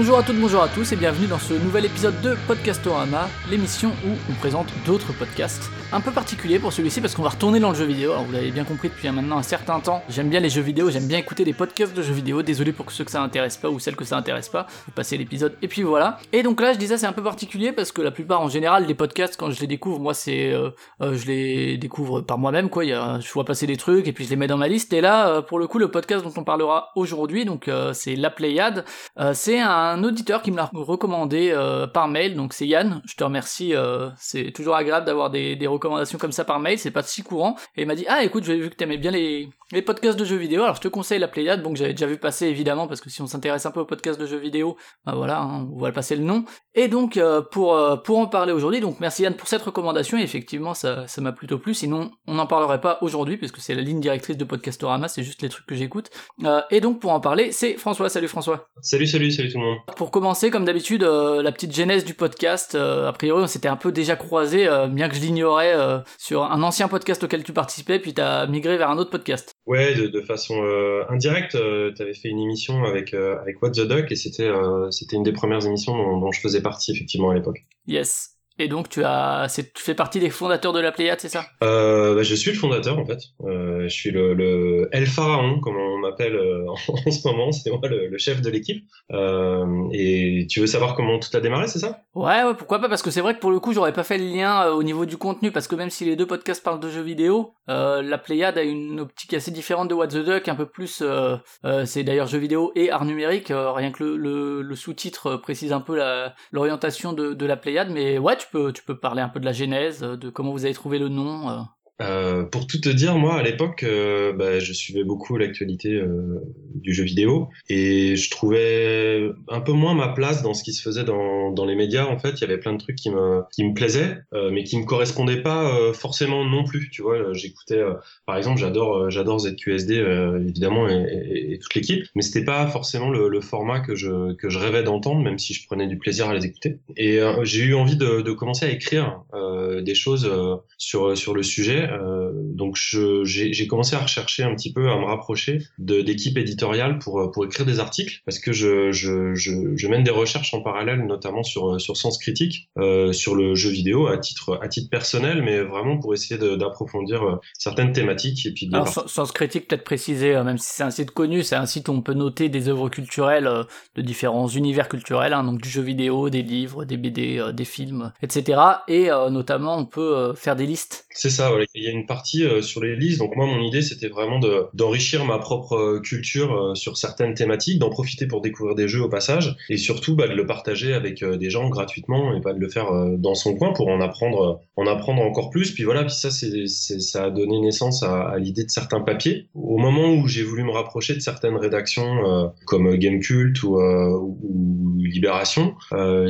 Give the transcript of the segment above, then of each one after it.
Bonjour à toutes, bonjour à tous et bienvenue dans ce nouvel épisode de Podcastorama, l'émission où on présente d'autres podcasts. Un peu particulier pour celui-ci parce qu'on va retourner dans le jeu vidéo. Alors vous l'avez bien compris depuis maintenant un certain temps. J'aime bien les jeux vidéo, j'aime bien écouter des podcasts de jeux vidéo. Désolé pour ceux que ça intéresse pas ou celles que ça intéresse pas. Vous passez l'épisode et puis voilà. Et donc là je disais c'est un peu particulier parce que la plupart en général les podcasts quand je les découvre moi c'est euh, euh, je les découvre par moi-même quoi. Je vois passer des trucs et puis je les mets dans ma liste. Et là euh, pour le coup le podcast dont on parlera aujourd'hui donc c'est La Pléiade. c'est un auditeur qui me l'a recommandé par mail donc c'est Yann. Je te remercie. c'est toujours agréable d'avoir des, recommandations comme ça par mail, c'est pas si courant. Et il m'a dit ah écoute, j'ai vu que t'aimais bien les, podcasts de jeux vidéo, alors je te conseille la Pléiade, que j'avais déjà vu passer évidemment parce que si on s'intéresse un peu aux podcasts de jeux vidéo, bah voilà, hein, on va passer le nom. Et donc euh, pour euh, pour en parler aujourd'hui, donc merci Yann pour cette recommandation. Et effectivement ça m'a plutôt plu. Sinon on n'en parlerait pas aujourd'hui puisque c'est la ligne directrice de Podcastorama, c'est juste les trucs que j'écoute. Euh, et donc pour en parler, c'est François. Salut François. Salut salut salut tout le monde. Pour commencer comme d'habitude la petite genèse du podcast. a priori on s'était un peu déjà croisé, bien que je l'ignorais sur un ancien podcast auquel tu participais, puis tu as migré vers un autre podcast. Ouais, de, façon euh, indirecte, euh, tu avais fait une émission avec, euh, avec What the Duck et c'était c'était une des premières émissions dont, dont je faisais partie effectivement à l'époque. Yes. Et donc tu as, tu fais partie des fondateurs de la Pléiade, c'est ça? Euh, bah, Je suis le fondateur en fait. Euh, je suis le, le El Pharaon, comme on m'appelle euh, en ce moment. C'est moi le, le, chef de l'équipe. Et tu veux savoir comment tout a démarré, c'est ça? Ouais, ouais, pourquoi pas Parce que c'est vrai que pour le coup, j'aurais pas fait le lien au niveau du contenu, parce que même si les deux podcasts parlent de jeux vidéo, la Pléiade a une optique assez différente de What the Duck, un peu plus. c'est d'ailleurs jeux vidéo et art numérique. rien que le, le sous-titre précise un peu l'orientation de, de la Pléiade, mais ouais, tu tu peux parler un peu de la genèse, de comment vous avez trouvé le nom euh. Pour tout te dire, moi à l'époque, euh, bah, je suivais beaucoup l'actualité euh, du jeu vidéo et je trouvais un peu moins ma place dans ce qui se faisait dans, dans les médias. En fait, il y avait plein de trucs qui me qui me plaisaient, mais qui me correspondaient pas forcément non plus. Tu vois, j'écoutais, par exemple, j'adore j'adore ZQSD évidemment et, toute l'équipe, mais c'était pas forcément le, le, format que je que je rêvais d'entendre, même si je prenais du plaisir à les écouter. Et j'ai eu envie de, de commencer à écrire des choses sur sur le sujet. Euh, donc j'ai commencé à rechercher un petit peu, à me rapprocher d'équipes éditoriales pour, pour écrire des articles, parce que je, je, je, je, mène des recherches en parallèle, notamment sur, sur Sens Critique, euh, sur le jeu vidéo à titre, à titre personnel, mais vraiment pour essayer d'approfondir euh, certaines thématiques. Et puis Alors, Sens Critique, peut-être préciser, euh, même si c'est un site connu, c'est un site où on peut noter des œuvres culturelles de différents univers culturels, hein, donc du jeu vidéo, des livres, des BD, des films, etc. Et notamment, on peut faire des listes. C'est ça, il y a une partie euh, sur les listes. Donc moi, mon idée, c'était vraiment d'enrichir ma propre euh, culture euh, sur certaines thématiques, d'en profiter pour découvrir des jeux au passage, et surtout bah, de le partager avec des gens gratuitement et pas de le faire dans son coin pour en apprendre, en apprendre encore plus. Puis voilà, puis ça, ça a donné naissance à, l'idée de certains papiers. Au moment où j'ai voulu me rapprocher de certaines rédactions comme Gamecult ou, ou Libération,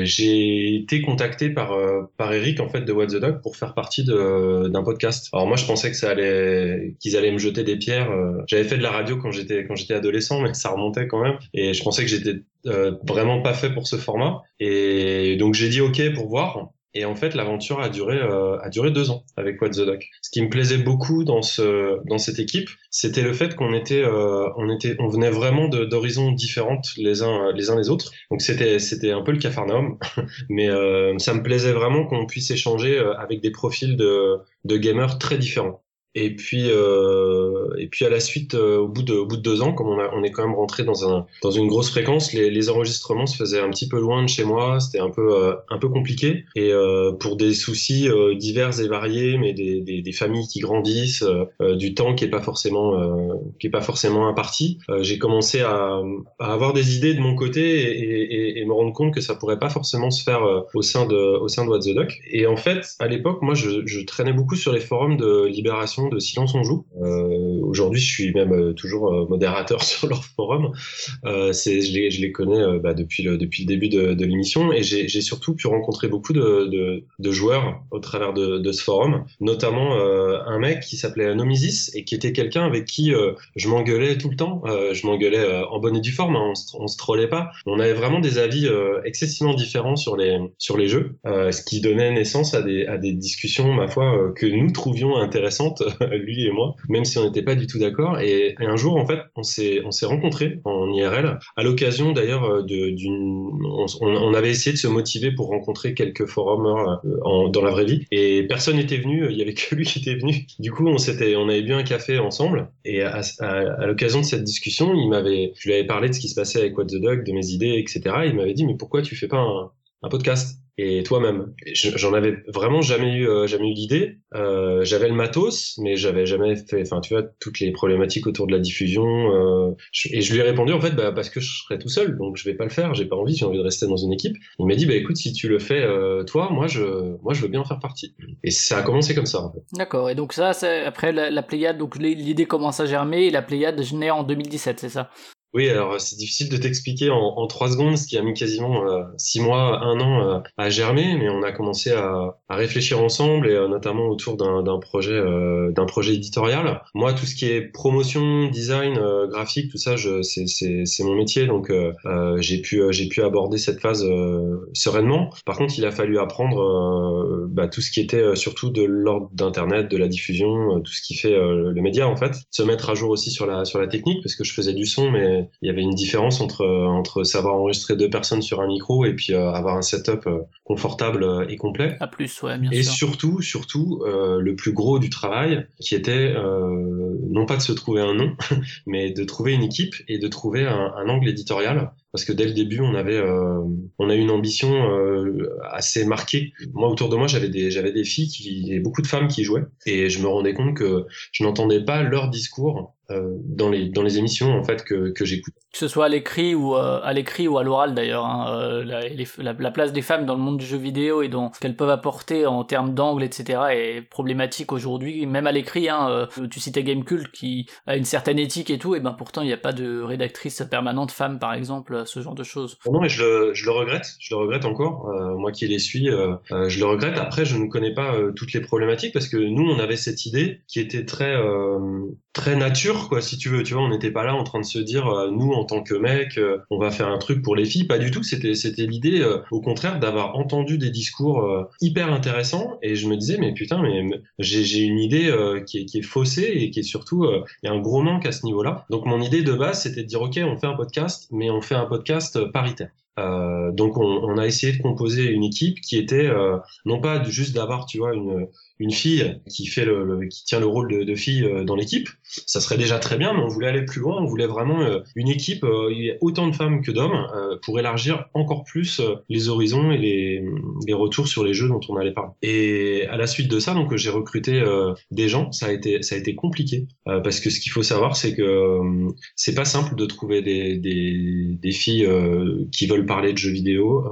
j'ai été contacté par par Eric en fait de What the Dog pour faire partie d'un podcast. Alors moi, je pensais que ça allait, qu'ils allaient me jeter des pierres. Euh, j'avais fait de la radio quand j'étais quand j'étais adolescent, mais ça remontait quand même. Et je pensais que j'étais euh, vraiment pas fait pour ce format. Et donc j'ai dit OK pour voir. Et en fait, l'aventure a duré euh, a duré deux ans avec What the Doc. Ce qui me plaisait beaucoup dans ce dans cette équipe, c'était le fait qu'on était euh, on était on venait vraiment d'horizons différentes les uns les uns les autres. Donc c'était c'était un peu le cafarnaum, mais euh, ça me plaisait vraiment qu'on puisse échanger euh, avec des profils de de gamers très différents. Et puis, euh, et puis à la suite, euh, au, bout de, au bout de deux ans, comme on, a, on est quand même rentré dans, un, dans une grosse fréquence, les, les enregistrements se faisaient un petit peu loin de chez moi, c'était un peu, euh, un peu compliqué. Et euh, pour des soucis euh, divers et variés, mais des, des, des familles qui grandissent, du temps qui est pas forcément, qui est pas forcément imparti, j'ai commencé à, à, avoir des idées de mon côté et, et, et, me rendre compte que ça pourrait pas forcément se faire au sein de, au sein de What the Duck. Et en fait, à l'époque, moi, je, je traînais beaucoup sur les forums de Libération de Silence on joue. Euh, aujourd'hui, je suis même euh, toujours euh, modérateur sur leur forum. c'est, je, les, connais bah, depuis, le, depuis le début de, l'émission et j'ai, surtout pu rencontrer beaucoup de, joueurs au travers de, ce forum, notamment un mec qui s'appelait Nomisis et qui était quelqu'un avec qui je m'engueulais tout le temps. je m'engueulais en bonne et due forme, hein, on se trollait pas. On avait vraiment des avis excessivement différents sur les, sur les jeux, ce qui donnait naissance à des, à des discussions, ma foi, que nous trouvions intéressantes lui et moi, même si on n'était pas du tout d'accord. Et, un jour, en fait, on s'est on s'est rencontrés en IRL à l'occasion d'ailleurs d'une on, avait essayé de se motiver pour rencontrer quelques forumers dans la vraie vie et personne n'était venu. Il y avait que lui qui était venu. Du coup, on s'était on avait bu un café ensemble et à, l'occasion de cette discussion, il m'avait je lui avais parlé de ce qui se passait avec What the Dog, de mes idées, etc. il m'avait dit mais pourquoi tu fais pas un podcast? Et toi-même. J'en avais vraiment jamais eu, euh, jamais eu l'idée. Euh, j'avais le matos, mais j'avais jamais fait, enfin, tu vois, toutes les problématiques autour de la diffusion. Euh, et je lui ai répondu en fait, bah, parce que je serais tout seul, donc je vais pas le faire. J'ai pas envie, j'ai envie de rester dans une équipe. Il m'a dit, bah écoute, si tu le fais toi, moi je, moi je veux bien en faire partie. Et ça a commencé comme ça. En fait. D'accord. Et donc ça, après la, la Pléiade, donc l'idée commence à germer et la Pléiade naît en 2017, c'est ça? Oui, alors c'est difficile de t'expliquer en, trois secondes, ce qui a mis quasiment euh, six mois, un an euh, à germer, mais on a commencé à, réfléchir ensemble et euh, notamment autour d'un projet, d'un projet éditorial. Moi, tout ce qui est promotion, design, graphique, tout ça, c'est mon métier, donc j'ai pu j'ai pu aborder cette phase sereinement. Par contre, il a fallu apprendre bah, tout ce qui était surtout de l'ordre d'internet, de la diffusion, tout ce qui fait le média en fait, se mettre à jour aussi sur la sur la technique parce que je faisais du son, mais il y avait une différence entre, entre savoir enregistrer deux personnes sur un micro et puis euh, avoir un setup euh, confortable euh, et complet. À plus, ouais, bien et surtout, surtout, le plus gros du travail, qui était non pas de se trouver un nom, mais de trouver une équipe et de trouver un, un angle éditorial parce que dès le début on avait euh, on a eu une ambition euh, assez marquée. Moi autour de moi j'avais des j'avais des filles qui et beaucoup de femmes qui jouaient. Et je me rendais compte que je n'entendais pas leur discours euh, dans les dans les émissions en fait que que j'écoute que ce soit à l'écrit ou euh, à l'écrit ou à l'oral d'ailleurs hein, euh, la, la, place des femmes dans le monde du jeu vidéo et dans ce qu'elles peuvent apporter en termes d'angle etc est problématique aujourd'hui même à l'écrit hein, tu citais Gamecult qui a une certaine éthique et tout et ben pourtant il n'y a pas de rédactrice permanente femme par exemple ce genre de choses. Non, mais je le, je le regrette, je le regrette encore. Euh, moi qui les suis, euh, euh, je le regrette. Après, je ne connais pas toutes les problématiques parce que nous, on avait cette idée qui était très, très nature, quoi, si tu veux. Tu vois, on n'était pas là en train de se dire, nous, en tant que mecs, on va faire un truc pour les filles. Pas du tout. C'était, l'idée, au contraire, d'avoir entendu des discours hyper intéressants. Et je me disais, mais putain, mais j'ai, une idée qui, est, faussée et qui est surtout, il y a un gros manque à ce niveau-là. Donc, mon idée de base, c'était de dire, OK, on fait un podcast, mais on fait un podcast paritaire. Euh, donc on, a essayé de composer une équipe qui était euh, non pas juste d'avoir tu vois une une fille qui fait le, qui tient le rôle de, de fille euh, dans l'équipe, ça serait déjà très bien, mais on voulait aller plus loin. On voulait vraiment euh, une équipe, euh, il autant de femmes que d'hommes, pour élargir encore plus les horizons et les, les, retours sur les jeux dont on allait parler. Et à la suite de ça, donc j'ai recruté des gens. Ça a été ça a été compliqué parce que ce qu'il faut savoir, c'est que c'est pas simple de trouver des, des, des filles qui veulent parler de jeux vidéo.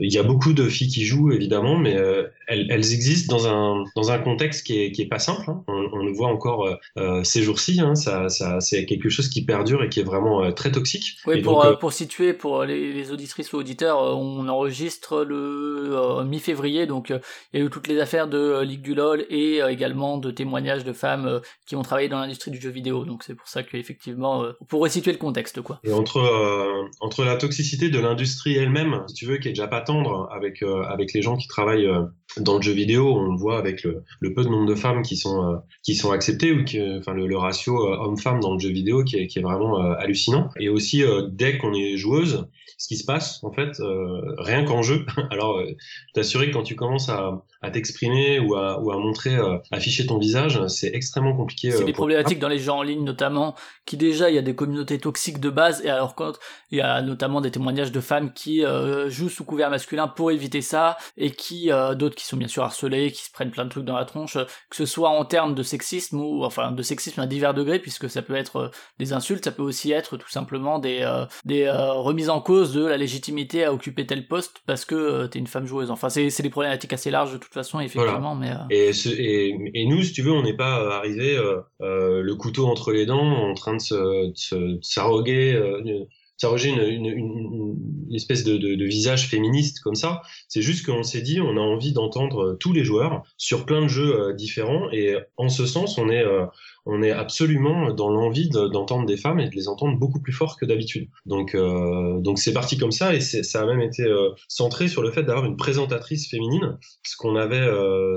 Il y a beaucoup de filles qui jouent évidemment, mais elles, elles existent dans un dans un contexte qui est, qui est pas simple. Hein. On, le voit encore euh, euh, ces jours-ci. Hein. ça, ça c'est quelque chose qui perdure et qui est vraiment euh, très toxique. Oui, pour, pour situer pour les, auditrices ou auditeurs, on enregistre le mi-février, donc il y a eu toutes les affaires de Ligue du LOL et également de témoignages de femmes qui ont travaillé dans l'industrie du jeu vidéo. Donc c'est pour ça qu'effectivement, on pourrait situer le contexte, quoi. Et entre entre la toxicité de l'industrie elle-même, si tu veux, qui est déjà pas tendre avec avec les gens qui travaillent dans le jeu vidéo, on voit avec le, peu de nombre de femmes qui sont euh, qui sont acceptées ou que, enfin le, ratio euh, homme-femme dans le jeu vidéo qui est, qui est vraiment euh, hallucinant. Et aussi dès qu'on est joueuse, ce qui se passe en fait rien qu'en jeu. Alors t'assurer que quand tu commences à, à t'exprimer ou à, ou à montrer, afficher ton visage, c'est extrêmement compliqué. C'est des problématiques dans les jeux en ligne notamment, qui déjà il y a des communautés toxiques de base et alors quand il y a notamment des témoignages de femmes qui jouent sous couvert masculin pour éviter ça et qui d'autres qui sont bien sûr harcelées, qui se prennent plein de trucs dans la tronche, que ce soit en termes de sexisme ou enfin de sexisme à divers degrés, puisque ça peut être euh, des insultes, ça peut aussi être tout simplement des euh, des euh, remises en cause de la légitimité à occuper tel poste parce que t'es une femme joueuse. Enfin, c'est c'est des problématiques assez larges de toute façon, effectivement. Mais et, et, et nous, si tu veux, on n'est pas arrivé le couteau entre les dents, en train de se s'arroguer s'arroger une, une, une, une, espèce de, de, de, visage féministe comme ça. C'est juste qu'on s'est dit, on a envie d'entendre euh, tous les joueurs sur plein de jeux euh, différents. Et en ce sens, on est, euh, on est absolument dans l'envie d'entendre des femmes et de les entendre beaucoup plus fort que d'habitude. Donc, donc c'est parti comme ça et ça a même été centré sur le fait d'avoir une présentatrice féminine, ce qu'on avait,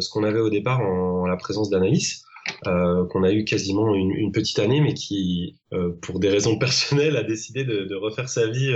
ce qu'on avait au départ en, en la présence d'Anaïs. Qu'on a eu quasiment une, une, petite année, mais qui, pour des raisons personnelles, a décidé de, de refaire sa vie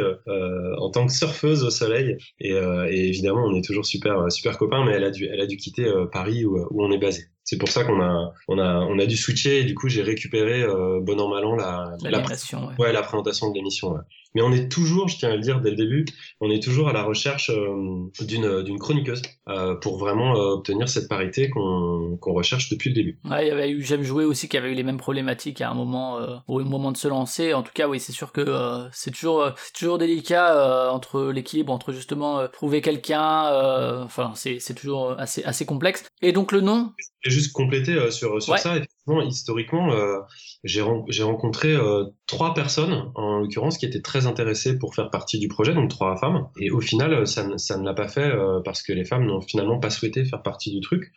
en tant que surfeuse au soleil. Et, et, évidemment, on est toujours super super copains, mais elle a dû elle a dû quitter Paris où, où on est basé. C'est pour ça qu'on a, on a, on a dû switcher et du coup j'ai récupéré euh, bon an mal an la, la, ouais. ouais. la présentation de l'émission. Ouais. Mais on est toujours, je tiens à le dire dès le début, on est toujours à la recherche euh, d'une d'une chroniqueuse euh, pour vraiment euh, obtenir cette parité qu'on qu'on recherche depuis le début. Ouais, il y avait eu J'aime jouer aussi qui avait eu les mêmes problématiques à un moment au moment de se lancer. En tout cas, oui, c'est sûr que c'est toujours toujours délicat entre l'équilibre entre justement trouver quelqu'un. Enfin, c'est c'est toujours assez assez complexe. Et donc le nom juste compléter euh, sur, sur ça, effectivement, historiquement, euh, j'ai rencontré euh, trois personnes, en l'occurrence, qui étaient très intéressées pour faire partie du projet, donc trois femmes. Et au final, ça, ça ne l'a pas fait parce que les femmes n'ont finalement pas souhaité faire partie du truc.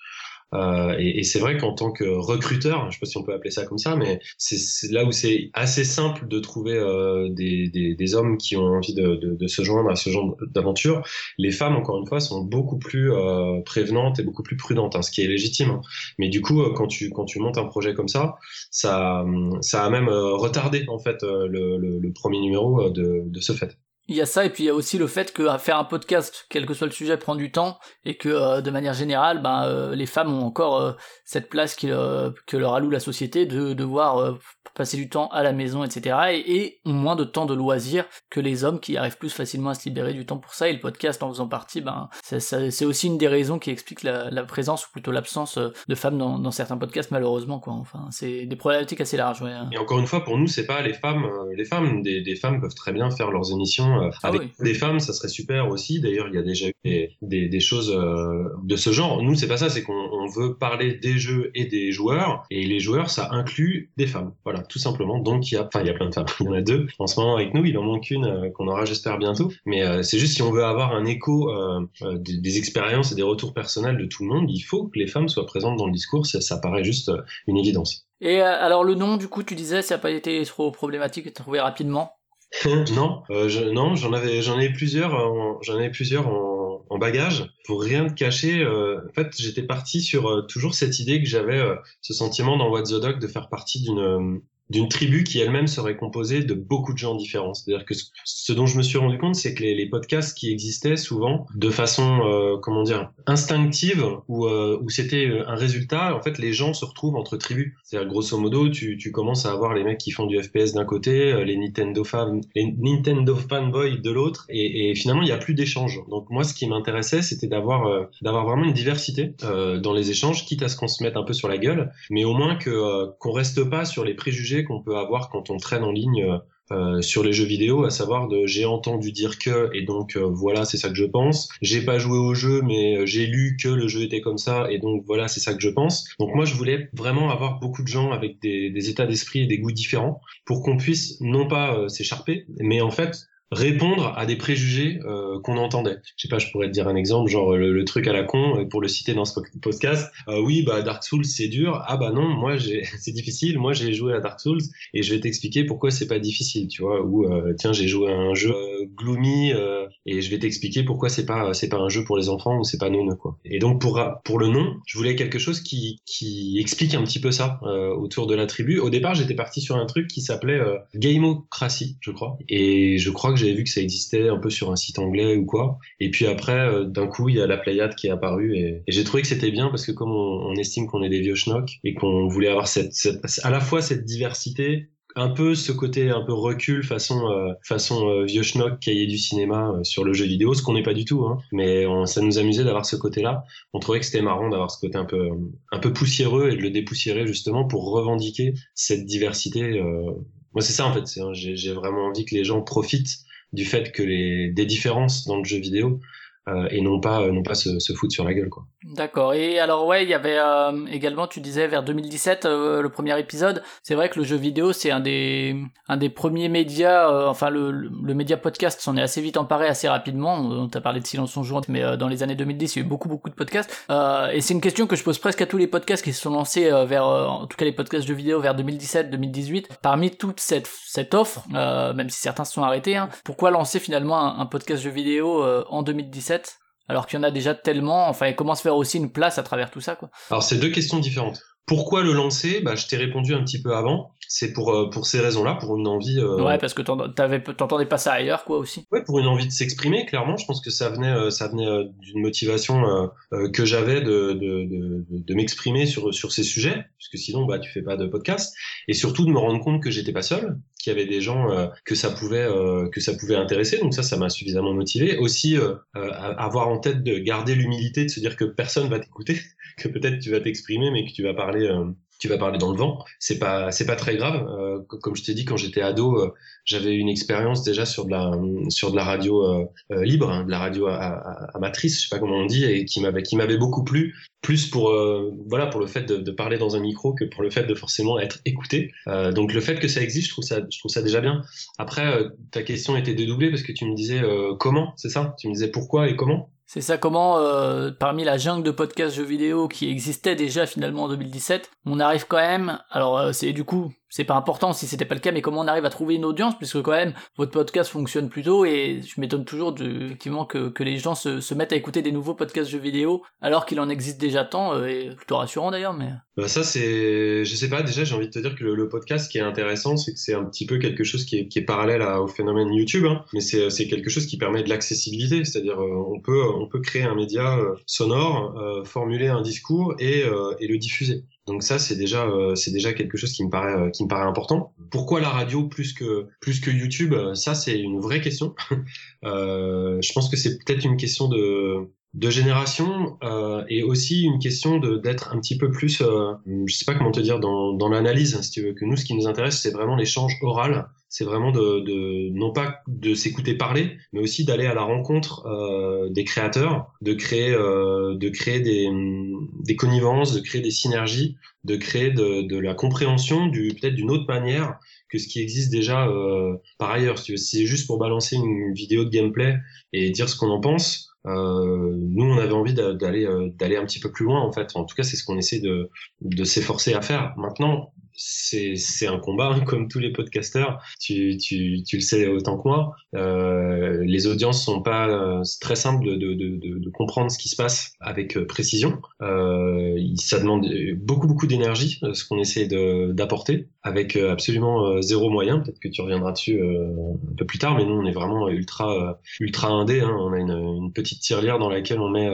Euh, et, et c'est vrai qu'en tant que recruteur, je sais pas si on peut appeler ça comme ça, mais c'est là où c'est assez simple de trouver euh, des, des, des, hommes qui ont envie de, de, de, se joindre à ce genre d'aventure. Les femmes, encore une fois, sont beaucoup plus euh, prévenantes et beaucoup plus prudentes, hein, ce qui est légitime. Hein. Mais du coup, quand tu quand tu montes un projet comme ça, ça ça a même retardé en fait le, le, le premier numéro de, de ce fait. Il y a ça et puis il y a aussi le fait que faire un podcast, quel que soit le sujet, prend du temps et que euh, de manière générale, ben, euh, les femmes ont encore euh, cette place qui, que leur alloue la société de devoir passer du temps à la maison, etc. Et, ont moins de temps de loisirs que les hommes qui arrivent plus facilement à se libérer du temps pour ça. Et le podcast en faisant partie, ben, c'est aussi une des raisons qui explique la, présence ou plutôt l'absence de femmes dans, certains podcasts malheureusement. Quoi. Enfin, c'est des problématiques assez larges. Ouais. Et encore une fois, pour nous, c'est pas les femmes. les femmes, des femmes peuvent très bien faire leurs émissions euh, ah avec des femmes, ça serait super aussi. D'ailleurs, il y a déjà eu des, des, choses euh, de ce genre. Nous, c'est pas ça, c'est qu'on veut parler des jeux et des joueurs, et les joueurs, ça inclut des femmes. Voilà, tout simplement. Donc, il y a, enfin, il y a plein de femmes. Il y en a deux en ce moment avec nous. Il en manque une euh, qu'on aura, j'espère, bientôt. Mais c'est juste si on veut avoir un écho des, des, expériences et des retours personnels de tout le monde, il faut que les femmes soient présentes dans le discours. Ça, ça paraît juste une évidence. Et alors le nom, du coup, tu disais, ça n'a pas été trop problématique de trouver rapidement? non, euh, je, non, j'en avais, j'en ai plusieurs, en, j'en ai plusieurs en, en, bagage. Pour rien te cacher, euh, en fait, j'étais parti sur euh, toujours cette idée que j'avais, euh, ce sentiment dans What the Dog de faire partie d'une d'une tribu qui elle-même serait composée de beaucoup de gens différents. C'est-à-dire que ce dont je me suis rendu compte, c'est que les, podcasts qui existaient souvent de façon, euh, comment dire, instinctive, ou euh, où c'était euh, un résultat, en fait, les gens se retrouvent entre tribus. C'est-à-dire, grosso modo, tu, tu commences à avoir les mecs qui font du FPS d'un côté, euh, les Nintendo fan, les Nintendo fanboys de l'autre, et, et, finalement, il n'y a plus d'échange. Donc moi, ce qui m'intéressait, c'était d'avoir euh, d'avoir vraiment une diversité dans les échanges, quitte à ce qu'on se mette un peu sur la gueule, mais au moins que qu'on reste pas sur les préjugés qu'on peut avoir quand on traîne en ligne euh, sur les jeux vidéo, à savoir de j'ai entendu dire que et donc euh, voilà c'est ça que je pense. J'ai pas joué au jeu mais euh, j'ai lu que le jeu était comme ça et donc voilà c'est ça que je pense. Donc moi je voulais vraiment avoir beaucoup de gens avec des, des états d'esprit et des goûts différents pour qu'on puisse non pas s'écharper mais en fait répondre à des préjugés euh, qu'on entendait. Je sais pas, je pourrais te dire un exemple, genre le, truc à la con, euh, pour le citer dans ce podcast. Euh, oui, bah Dark Souls c'est dur. Ah bah non, moi c'est difficile. Moi j'ai joué à Dark Souls et je vais t'expliquer pourquoi c'est pas difficile, tu vois. Ou tiens, j'ai joué à un jeu gloomy et je vais t'expliquer pourquoi c'est pas c'est pas un jeu pour les enfants ou c'est pas non quoi. Et donc pour pour le nom, je voulais quelque chose qui qui explique un petit peu ça autour de la tribu. Au départ, j'étais parti sur un truc qui s'appelait Gamocracy, je crois. Et je crois que j'avais vu que ça existait un peu sur un site anglais ou quoi. Et puis après, euh, d'un coup, il y a la Pléiade qui est apparue et, j'ai trouvé que c'était bien parce que comme on, estime qu'on est des vieux schnocks et qu'on voulait avoir cette, à la fois cette diversité un peu ce côté un peu recul façon euh, façon euh, vieux schnock cahier du cinéma sur le jeu vidéo ce qu'on n'est pas du tout hein. mais ça nous amusait d'avoir ce côté là on trouvait que c'était marrant d'avoir ce côté un peu un peu poussiéreux et de le dépoussiérer justement pour revendiquer cette diversité moi c'est ça en fait j'ai vraiment envie que les gens profitent du fait que les des différences dans le jeu vidéo euh, et non pas non pas se, se foutre sur la gueule quoi. D'accord. Et alors ouais, il y avait euh, également, tu disais vers 2017 euh, le premier épisode. C'est vrai que le jeu vidéo c'est un des un des premiers médias. enfin le, le, média podcast s'en est assez vite emparé assez rapidement. On t'a parlé de Silence on joue, mais dans les années 2010 il y a eu beaucoup beaucoup de podcasts. et c'est une question que je pose presque à tous les podcasts qui se sont lancés vers en tout cas les podcasts de vidéo vers 2017-2018. Parmi toute cette cette offre, même si certains se sont arrêtés, hein, pourquoi lancer finalement un, un podcast jeu vidéo en 2017 alors qu'il y en a déjà tellement, enfin, et comment se faire aussi une place à travers tout ça, quoi Alors, c'est deux questions différentes. pourquoi le lancer? Bah, Je t'ai répondu un petit peu avant. C'est pour, euh, pour ces raisons-là, pour une envie. Euh, ouais, parce que t'entendais pas ça ailleurs, quoi, aussi. Ouais, pour une envie de s'exprimer, clairement. Je pense que ça venait, euh, ça venait d'une motivation que j'avais de, de, de, de m'exprimer sur, sur ces sujets, puisque sinon, bah, tu fais pas de podcast. Et surtout de me rendre compte que j'étais pas seul, qu'il y avait des gens que, ça pouvait, que ça pouvait intéresser. Donc ça, ça m'a suffisamment motivé. Aussi, avoir en tête de garder l'humilité, de se dire que personne va t'écouter, que peut-être tu vas t'exprimer, mais que tu vas parler tu vas parler dans le vent. C'est pas, c'est pas très grave. Euh, comme je t'ai dit, quand j'étais ado, euh, j'avais une expérience déjà sur de la, sur de la radio euh, libre, hein, de la radio amatrice, je sais pas comment on dit, et qui m'avait, qui m'avait beaucoup plu, plus pour, voilà, pour le fait de, de, parler dans un micro que pour le fait de forcément être écouté. donc le fait que ça existe, je trouve ça, je trouve ça déjà bien. Après, ta question était dédoublée parce que tu me disais comment, c'est ça? Tu me disais pourquoi et comment? C'est ça, comment, euh, parmi la jungle de podcasts jeux vidéo qui existait déjà finalement en 2017, on arrive quand même, alors euh, c'est du coup, c'est pas important si c'était pas le cas, mais comment on arrive à trouver une audience, puisque quand même votre podcast fonctionne plutôt, et je m'étonne toujours de, effectivement que, que les gens se, se, mettent à écouter des nouveaux podcasts jeux vidéo alors qu'il en existe déjà tant, euh, et plutôt rassurant d'ailleurs. Mais bah ça c'est, je sais pas, déjà j'ai envie de te dire que le, podcast qui est intéressant, c'est que c'est un petit peu quelque chose qui est, qui est parallèle au phénomène YouTube, hein, mais c'est quelque chose qui permet de l'accessibilité, c'est-à-dire euh, on peut on peut créer un média euh, sonore, formuler un discours et, et le diffuser. Donc ça, c'est déjà, euh, déjà quelque chose qui me paraît, euh, qui me paraît important. Pourquoi la radio plus que, plus que YouTube? Euh, Ça, c'est une vraie question. je pense que c'est peut-être une question de, de génération euh, et aussi une question d'être un petit peu plus, euh, je sais pas comment te dire, dans, dans l'analyse, si tu veux. Que nous, ce qui nous intéresse, c'est vraiment l'échange oral. C'est vraiment de, de, non pas de s'écouter parler, mais aussi d'aller à la rencontre euh, des créateurs, de créer, euh, de créer des, des connivences, de créer des synergies, de créer de, de la compréhension du peut-être d'une autre manière que ce qui existe déjà euh, par ailleurs. Si c'est juste pour balancer une vidéo de gameplay et dire ce qu'on en pense, euh, nous, on avait envie d'aller euh, d'aller un petit peu plus loin, en fait. En tout cas, c'est ce qu'on essaie de, de s'efforcer à faire. Maintenant, c'est un combat, hein, comme tous les podcasteurs. Tu, tu, tu le sais autant que moi. Euh, les audiences sont pas euh, très simples de, de, de, de, comprendre ce qui se passe avec euh, précision. Euh, ça demande beaucoup beaucoup d'énergie, euh, ce qu'on essaie d'apporter, avec absolument zéro moyen. Peut-être que tu reviendras dessus un peu plus tard, mais nous on est vraiment ultra ultra indé. Hein. On a une, une, petite tirelire dans laquelle on met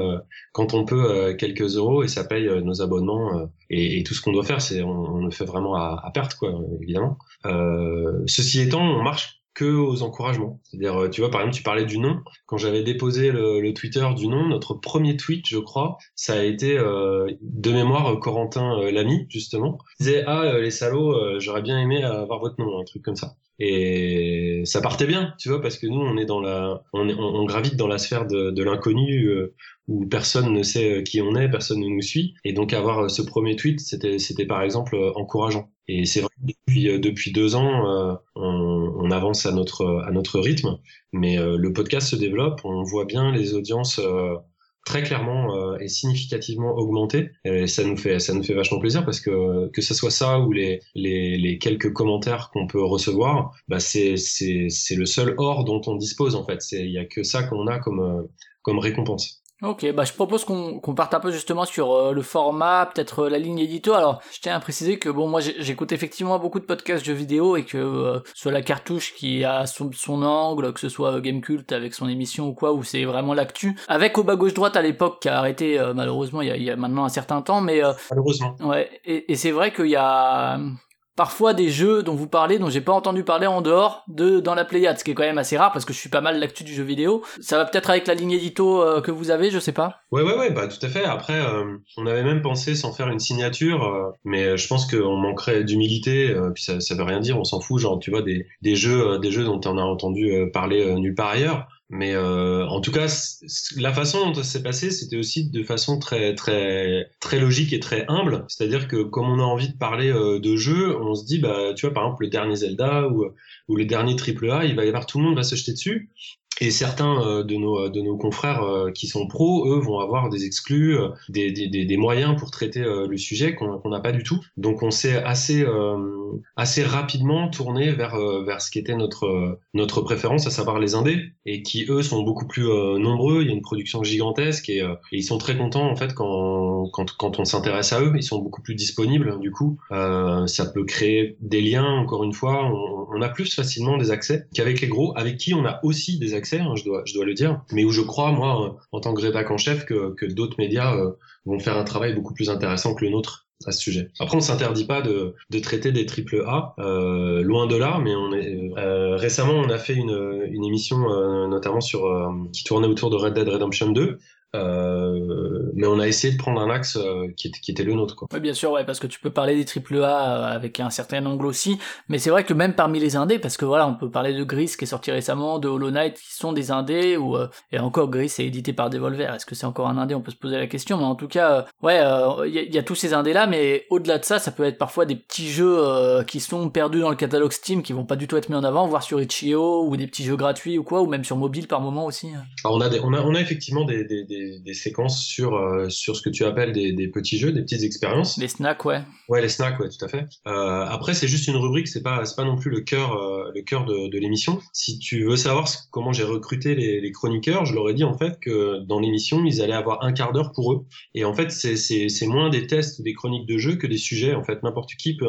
quand on peut quelques euros et ça paye nos abonnements et, et tout ce qu'on doit faire. C'est on, on le fait vraiment à, perte, quoi, évidemment. Euh, ceci étant, on marche que aux encouragements. C'est-à-dire, euh, tu vois, par exemple, tu parlais du nom. Quand j'avais déposé le, Twitter du nom, notre premier tweet, je crois, ça a été euh, de mémoire Corentin Lamy, justement. Il disait ah les salauds, j'aurais bien aimé avoir votre nom, un truc comme ça. Et ça partait bien, tu vois, parce que nous, on est dans la, on, gravite dans la sphère de, l'inconnu où personne ne sait euh, qui on est, personne ne nous suit. Et donc avoir euh, ce premier tweet, c'était, c'était par exemple euh, encourageant. Et c'est vrai depuis, depuis deux ans, on, on, avance à notre, à notre rythme, mais le podcast se développe, on voit bien les audiences très clairement et significativement augmenter. Et ça nous fait ça nous fait vachement plaisir parce que que ce soit ça ou les les, quelques commentaires qu'on peut recevoir, bah c'est c'est c'est le seul or dont on dispose en fait. Il y a que ça qu'on a comme comme récompense. Ok, bah je propose qu'on parte un peu justement sur euh, le format, peut-être euh, la ligne édito. Alors, je tiens à préciser que bon, moi j'écoute effectivement beaucoup de podcasts jeux vidéo et que euh, soit la cartouche qui a son, son angle, que ce soit Game Cult avec son émission ou quoi, où c'est vraiment l'actu. Avec au bas gauche droite à l'époque qui a arrêté malheureusement il y, a, il y, a, maintenant un certain temps, mais malheureusement. Ouais, et, et c'est vrai qu'il y a parfois des jeux dont vous parlez, dont j'ai pas entendu parler en dehors de dans la Pléiade, ce qui est quand même assez rare parce que je suis pas mal l'actu du jeu vidéo. Ça va peut-être avec la ligne édito euh, que vous avez, je sais pas. Ouais ouais ouais, bah tout à fait. Après, euh, on avait même pensé sans faire une signature, euh, mais je pense qu'on manquerait d'humilité. puis ça, ça veut rien dire, on s'en fout. Genre tu vois des des jeux des jeux dont on a entendu parler nulle part ailleurs. Mais euh, en tout cas, la façon dont ça s'est passé, c'était aussi de façon très très très logique et très humble. C'est-à-dire que comme on a envie de parler euh, de jeux, on se dit bah tu vois par exemple le dernier Zelda ou le dernier triple A, il va y avoir tout le monde va se jeter dessus. Et certains de nos de nos confrères qui sont pros, eux, vont avoir des exclus, des, des, des, moyens pour traiter le sujet qu'on n'a pas du tout. Donc on s'est assez assez rapidement tourné vers vers ce qui était notre notre préférence, à savoir les indés, et qui eux sont beaucoup plus nombreux. Il y a une production gigantesque et, et ils sont très contents en fait quand quand, quand on s'intéresse à eux. Ils sont beaucoup plus disponibles du coup. ça peut créer des liens. Encore une fois, on, on a plus facilement des accès qu'avec les gros, avec qui on a aussi des accès, hein, je, dois, le dire, mais où je crois, moi, euh, en tant que rédac en chef, que, d'autres médias euh, vont faire un travail beaucoup plus intéressant que le nôtre à ce sujet. Après, on s'interdit pas de, traiter des triple A, euh, loin de là, mais on récemment on a fait une, émission notamment sur qui tournait autour de Red Dead Redemption 2 euh, mais on a essayé de prendre un axe euh, qui, était, qui était le nôtre. Quoi. Ouais, bien sûr, ouais, parce que tu peux parler des triple A euh, avec un certain angle aussi, mais c'est vrai que même parmi les indés, parce que voilà, on peut parler de Gris qui est sorti récemment, de Hollow Knight qui sont des indés, ou et encore Gris est édité par Devolver. Est-ce que c'est encore un indé? On peut se poser la question, mais en tout cas, ouais, il y, y, a tous ces indés là, mais au-delà de ça, ça peut être parfois des petits jeux qui sont perdus dans le catalogue Steam, qui vont pas du tout être mis en avant, voire sur Itch.io ou des petits jeux gratuits ou quoi, ou même sur mobile par moment aussi. Alors on a, des, on a, on a effectivement des, des, des des, séquences sur, euh, sur ce que tu appelles des, des, petits jeux, des petites expériences. Les snacks, ouais. Ouais, les snacks, ouais, tout à fait. Euh, après, c'est juste une rubrique, c'est pas, pas non plus le cœur, euh, le cœur de, de l'émission. Si tu veux savoir comment j'ai recruté les, les, chroniqueurs, je leur ai dit en fait que dans l'émission, ils allaient avoir un quart d'heure pour eux. Et en fait, c'est moins des tests ou des chroniques de jeux que des sujets. En fait, n'importe qui peut,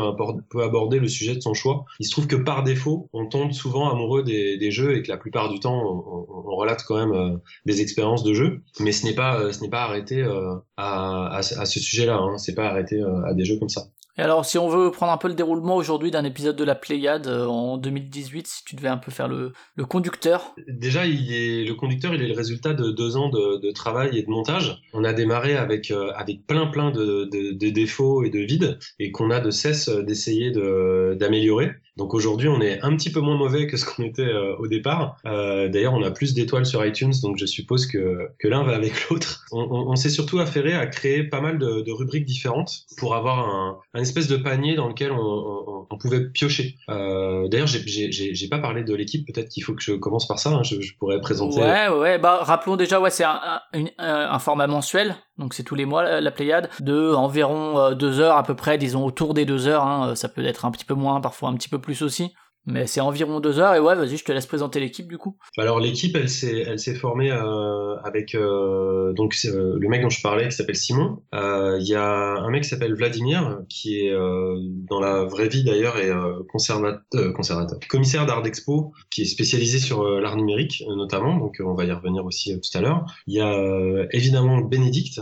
peut aborder le sujet de son choix. Il se trouve que par défaut, on tombe souvent amoureux des, des jeux et que la plupart du temps, on, on, on relate quand même des expériences de jeux. Mais ce n'est pas euh, ce n'est pas arrêté euh, à, à, ce sujet-là. Hein. C'est pas arrêté euh, à des jeux comme ça. Et alors, si on veut prendre un peu le déroulement aujourd'hui d'un épisode de la Pléiade en 2018, si tu devais un peu faire le, le conducteur Déjà, il est, le conducteur, il est le résultat de deux ans de, de travail et de montage. On a démarré avec, avec plein plein de, de, de défauts et de vides, et qu'on a de cesse d'essayer d'améliorer. Donc aujourd'hui, on est un petit peu moins mauvais que ce qu'on était euh, au départ. Euh, D'ailleurs, on a plus d'étoiles sur iTunes, donc je suppose que, que l'un va avec l'autre. On, on, on s'est surtout affairé à créer pas mal de, de rubriques différentes pour avoir un, un, espèce de panier dans lequel on, on pouvait piocher. Euh, D'ailleurs, j'ai pas parlé de l'équipe. Peut-être qu'il faut que je commence par ça. Hein. Je, je, pourrais présenter. Ouais, ouais. Bah rappelons déjà, ouais, c'est un, un, un, format mensuel. Donc c'est tous les mois la, Pléiade de environ euh, deux heures à peu près, disons autour des deux heures. Hein. Ça peut être un petit peu moins, parfois un petit peu plus aussi. Mais c'est environ deux heures et ouais, vas-y, je te laisse présenter l'équipe du coup. Alors l'équipe, elle s'est, elle s'est formée euh, avec euh, donc euh, le mec dont je parlais qui s'appelle Simon. Il y a un mec qui s'appelle Vladimir qui est dans la vraie vie d'ailleurs et conservateur, conservateur, commissaire d'art d'expo qui est spécialisé sur l'art numérique notamment. Donc on va y revenir aussi tout à l'heure. Il y a évidemment Bénédicte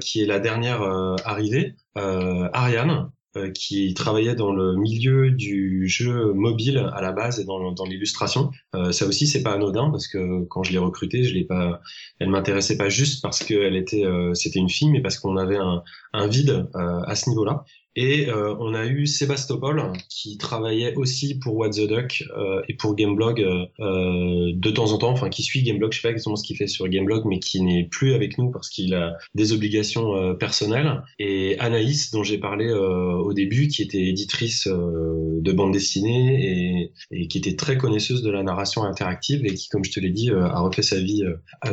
qui est la dernière arrivée. Ariane, qui travaillait dans le milieu du jeu mobile à la base et dans, dans l'illustration. Euh, ça aussi, c'est pas anodin parce que quand je l'ai recrutée, je l'ai pas, elle m'intéressait pas juste parce qu'elle était, euh, c'était une fille, mais parce qu'on avait un, un vide euh, à ce niveau-là. Et euh, on a eu Sébastopol qui travaillait aussi pour What the Duck euh, et pour Gameblog euh, euh, de temps en temps, enfin qui suit Gameblog, je sais pas exactement ce qu'il fait sur Gameblog, mais qui n'est plus avec nous parce qu'il a des obligations euh, personnelles. Et Anaïs, dont j'ai parlé euh, au début, qui était éditrice de bande dessinée et, et, qui était très connaisseuse de la narration interactive et qui, comme je te l'ai dit, a refait sa vie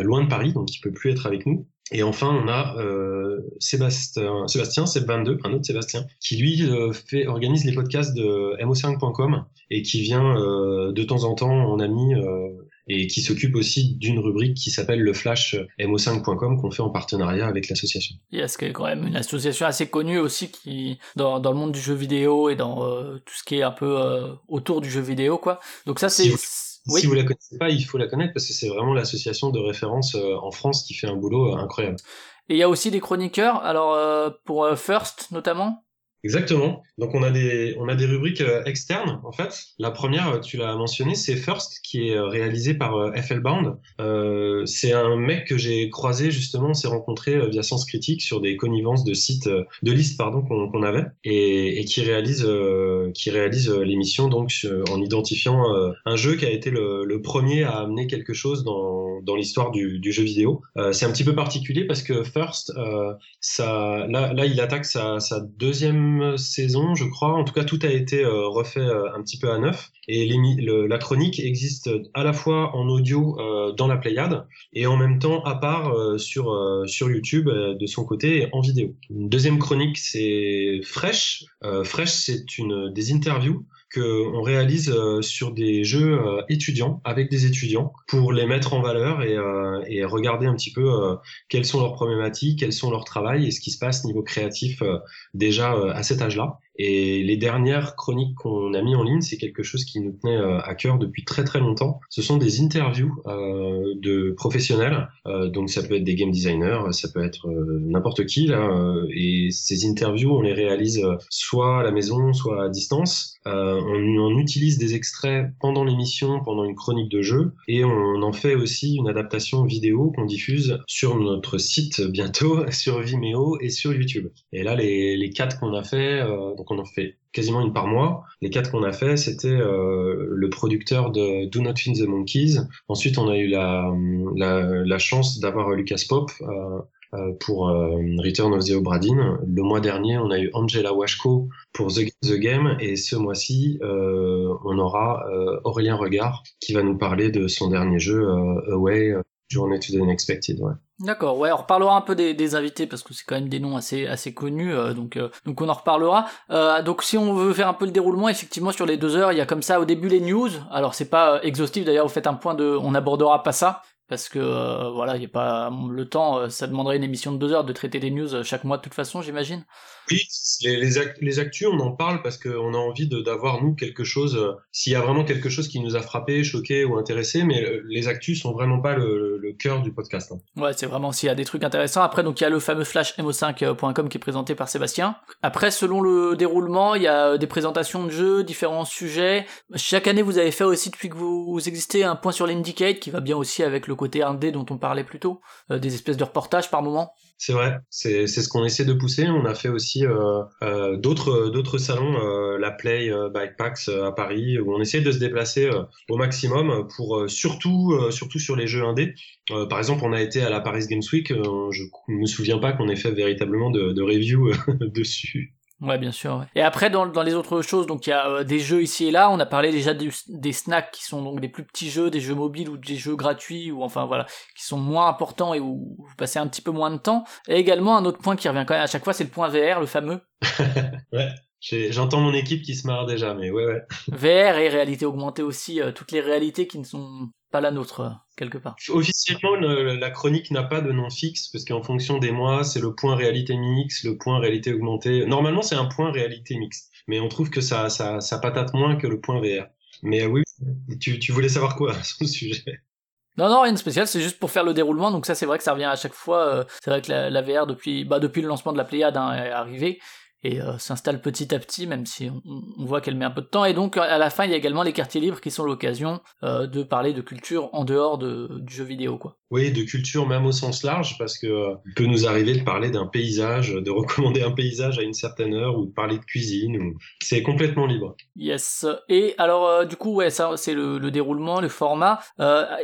loin de Paris, donc il peut plus être avec nous. Et enfin, on a euh, Sébastien, Sébastien, Seb22, un autre Sébastien, qui lui euh, fait, organise les podcasts de mo5.com et qui vient euh, de temps en temps en ami euh, et qui s'occupe aussi d'une rubrique qui s'appelle le Flash mo5.com qu'on fait en partenariat avec l'association. Yes, qui est quand même une association assez connue aussi qui dans, dans le monde du jeu vidéo et dans euh, tout ce qui est un peu euh, autour du jeu vidéo quoi? Donc ça c'est si si vous la connaissez pas, il faut la connaître parce que c'est vraiment l'association de référence euh, en France qui fait un boulot euh, incroyable. Et il y a aussi des chroniqueurs, alors euh, pour First notamment? Exactement. Donc on a des on a des rubriques externes en fait. La première, tu l'as mentionné, c'est First qui est réalisé par FL Bound. Euh, c'est un mec que j'ai croisé justement, on s'est rencontré via Sens Critique sur des connivences de sites de listes pardon qu'on avait et, et, qui réalise euh, qui réalise l'émission donc en identifiant euh, un jeu qui a été le, le, premier à amener quelque chose dans dans l'histoire du, du jeu vidéo. c'est un petit peu particulier parce que First ça là là il attaque sa, sa deuxième saison, je crois. En tout cas, tout a été refait un petit peu à neuf. Et la chronique existe à la fois en audio dans la Pléiade et en même temps à part sur, sur YouTube de son côté en vidéo. Une deuxième chronique, c'est Fresh. Fresh, c'est une des interviews qu'on réalise euh, sur des jeux euh, étudiants, avec des étudiants, pour les mettre en valeur et, euh, et regarder un petit peu quelles sont leurs problématiques, quels sont leurs travails et ce qui se passe niveau créatif déjà à cet âge-là. Et les dernières chroniques qu'on a mis en ligne, c'est quelque chose qui nous tenait euh, à cœur depuis très très longtemps. Ce sont des interviews euh, de professionnels, euh, donc ça peut être des game designers, ça peut être n'importe qui là. et ces interviews, on les réalise soit à la maison, soit à distance. On, on, utilise des extraits pendant l'émission, pendant une chronique de jeu, et on en fait aussi une adaptation vidéo qu'on diffuse sur notre site bientôt, sur Vimeo et sur YouTube. Et là, les, quatre qu'on a fait, on en fait quasiment une par mois. Les quatre qu'on a fait, c'était euh, le producteur de Do Not Feed the Monkeys. Ensuite, on a eu la, chance d'avoir Lucas Pop euh, euh, pour Return of the Obra Le mois dernier, on a eu Angela Washko pour The, the Game. Et ce mois-ci, on aura Aurélien Regard qui va nous parler de son dernier jeu, Away, Journey to the Unexpected. Ouais. D'accord, ouais, on reparlera un peu des, des invités parce que c'est quand même des noms assez assez connus, euh, donc euh, donc on en reparlera. Euh, donc si on veut faire un peu le déroulement, effectivement sur les deux heures, il y a comme ça au début les news. Alors c'est pas exhaustif d'ailleurs, vous faites un point de, on abordera pas ça, parce que euh, voilà, il y a pas le temps, euh, ça demanderait une émission de deux heures de traiter des news euh, chaque mois de toute façon, j'imagine. Oui, les, les, les, actus, on en parle parce qu'on a envie d'avoir nous quelque chose, s'il y a vraiment quelque chose qui nous a frappé, choqué ou intéressé, mais les actus sont vraiment pas le, le cœur du podcast. Hein. Ouais, c'est vraiment s'il y a des trucs intéressants. Après, donc il y a le fameux flash mo5.com qui est présenté par Sébastien. Après, selon le déroulement, il y a des présentations de jeux, différents sujets. Chaque année, vous avez fait aussi depuis que vous, vous existez un point sur l'Indicate qui va bien aussi avec le côté indé dont on parlait plus tôt, euh, des espèces de reportages par moment. C'est vrai, c'est ce qu'on essaie de pousser. On a fait aussi euh, euh, d'autres salons, la Play Bikepacks à Paris, où on essaie de se déplacer au maximum pour surtout surtout sur les jeux indés. par exemple, on a été à la Paris Games Week. je ne me souviens pas qu'on ait fait véritablement de, de review dessus. Ouais, bien sûr. Et après, dans, dans les autres choses, donc il y a euh, des jeux ici et là. On a parlé déjà des snacks qui sont donc des plus petits jeux, des jeux mobiles ou des jeux gratuits ou enfin voilà, qui sont moins importants et où vous passez un petit peu moins de temps. Et également un autre point qui revient quand même à chaque fois, c'est le point VR, le fameux. ouais. J'entends mon équipe qui se marre déjà, mais ouais, ouais. VR et réalité augmentée aussi, euh, toutes les réalités qui ne sont pas la nôtre, quelque part. Officiellement, la chronique n'a pas de nom fixe, parce qu'en fonction des mois, c'est le point réalité mix, le point réalité augmentée. Normalement, c'est un point réalité mix, mais on trouve que ça, ça, ça patate moins que le point VR. Mais oui, tu, tu voulais savoir quoi sur le sujet? Non, non, rien de spécial, c'est juste pour faire le déroulement. Donc ça, c'est vrai que ça revient à chaque fois. Euh, c'est vrai que la, VR, depuis, bah, depuis le lancement de la Pléiade, hein, est arrivée et euh, s'installe petit à petit, même si on, voit qu'elle met un peu de temps. Et donc à la fin, il y a également les quartiers libres qui sont l'occasion euh, de parler de culture en dehors de, du jeu vidéo, quoi. Oui, de culture même au sens large, parce que euh, il peut nous arriver de parler d'un paysage, de recommander un paysage à une certaine heure, ou de parler de cuisine. Ou... C'est complètement libre. Yes. Et alors du coup, ouais, ça c'est le, le, déroulement, le format.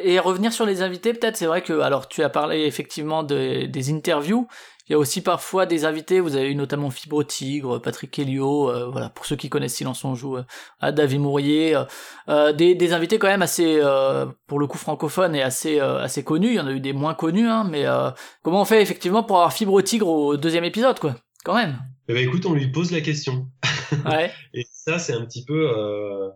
et revenir sur les invités, peut-être. C'est vrai que alors tu as parlé effectivement de, des interviews. Il y a aussi parfois des invités, vous avez eu notamment Fibre Tigre, Patrick Helio, euh, voilà, pour ceux qui connaissent Silence on joue, euh, à David Mourier, euh, des, des, invités quand même assez, pour le coup francophone et assez, assez connus, il y en a eu des moins connus, hein, mais comment on fait effectivement pour avoir Fibre Tigre au deuxième épisode, quoi, quand même eh ben écoute, on lui pose la question. Ouais. et ça, c'est un petit peu,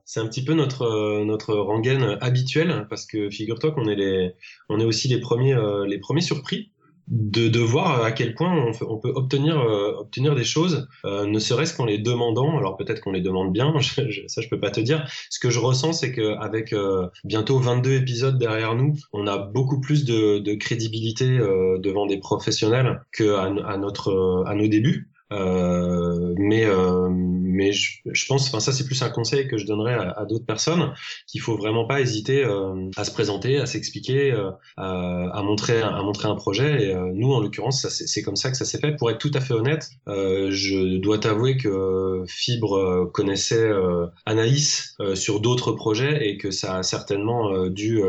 c'est un petit peu notre notre rengaine habituelle parce que figure-toi qu'on est les, on est aussi les premiers, les premiers surpris de, de voir à quel point on, on peut obtenir, euh, obtenir des choses, euh, ne serait-ce qu'en les demandant. Alors peut-être qu'on les demande bien, je, ça je peux pas te dire. Ce que je ressens, c'est qu'avec euh, bientôt 22 épisodes derrière nous, on a beaucoup plus de, de crédibilité devant des professionnels qu'à à notre à nos débuts. mais mais je, pense, enfin ça c'est plus un conseil que je donnerais à, d'autres personnes, qu'il faut vraiment pas hésiter à se présenter, à s'expliquer, à, montrer, à montrer un projet. Et nous, en l'occurrence, c'est comme ça que ça s'est fait. Pour être tout à fait honnête, je dois t'avouer que Fibre connaissait Anaïs sur d'autres projets et que ça a certainement dû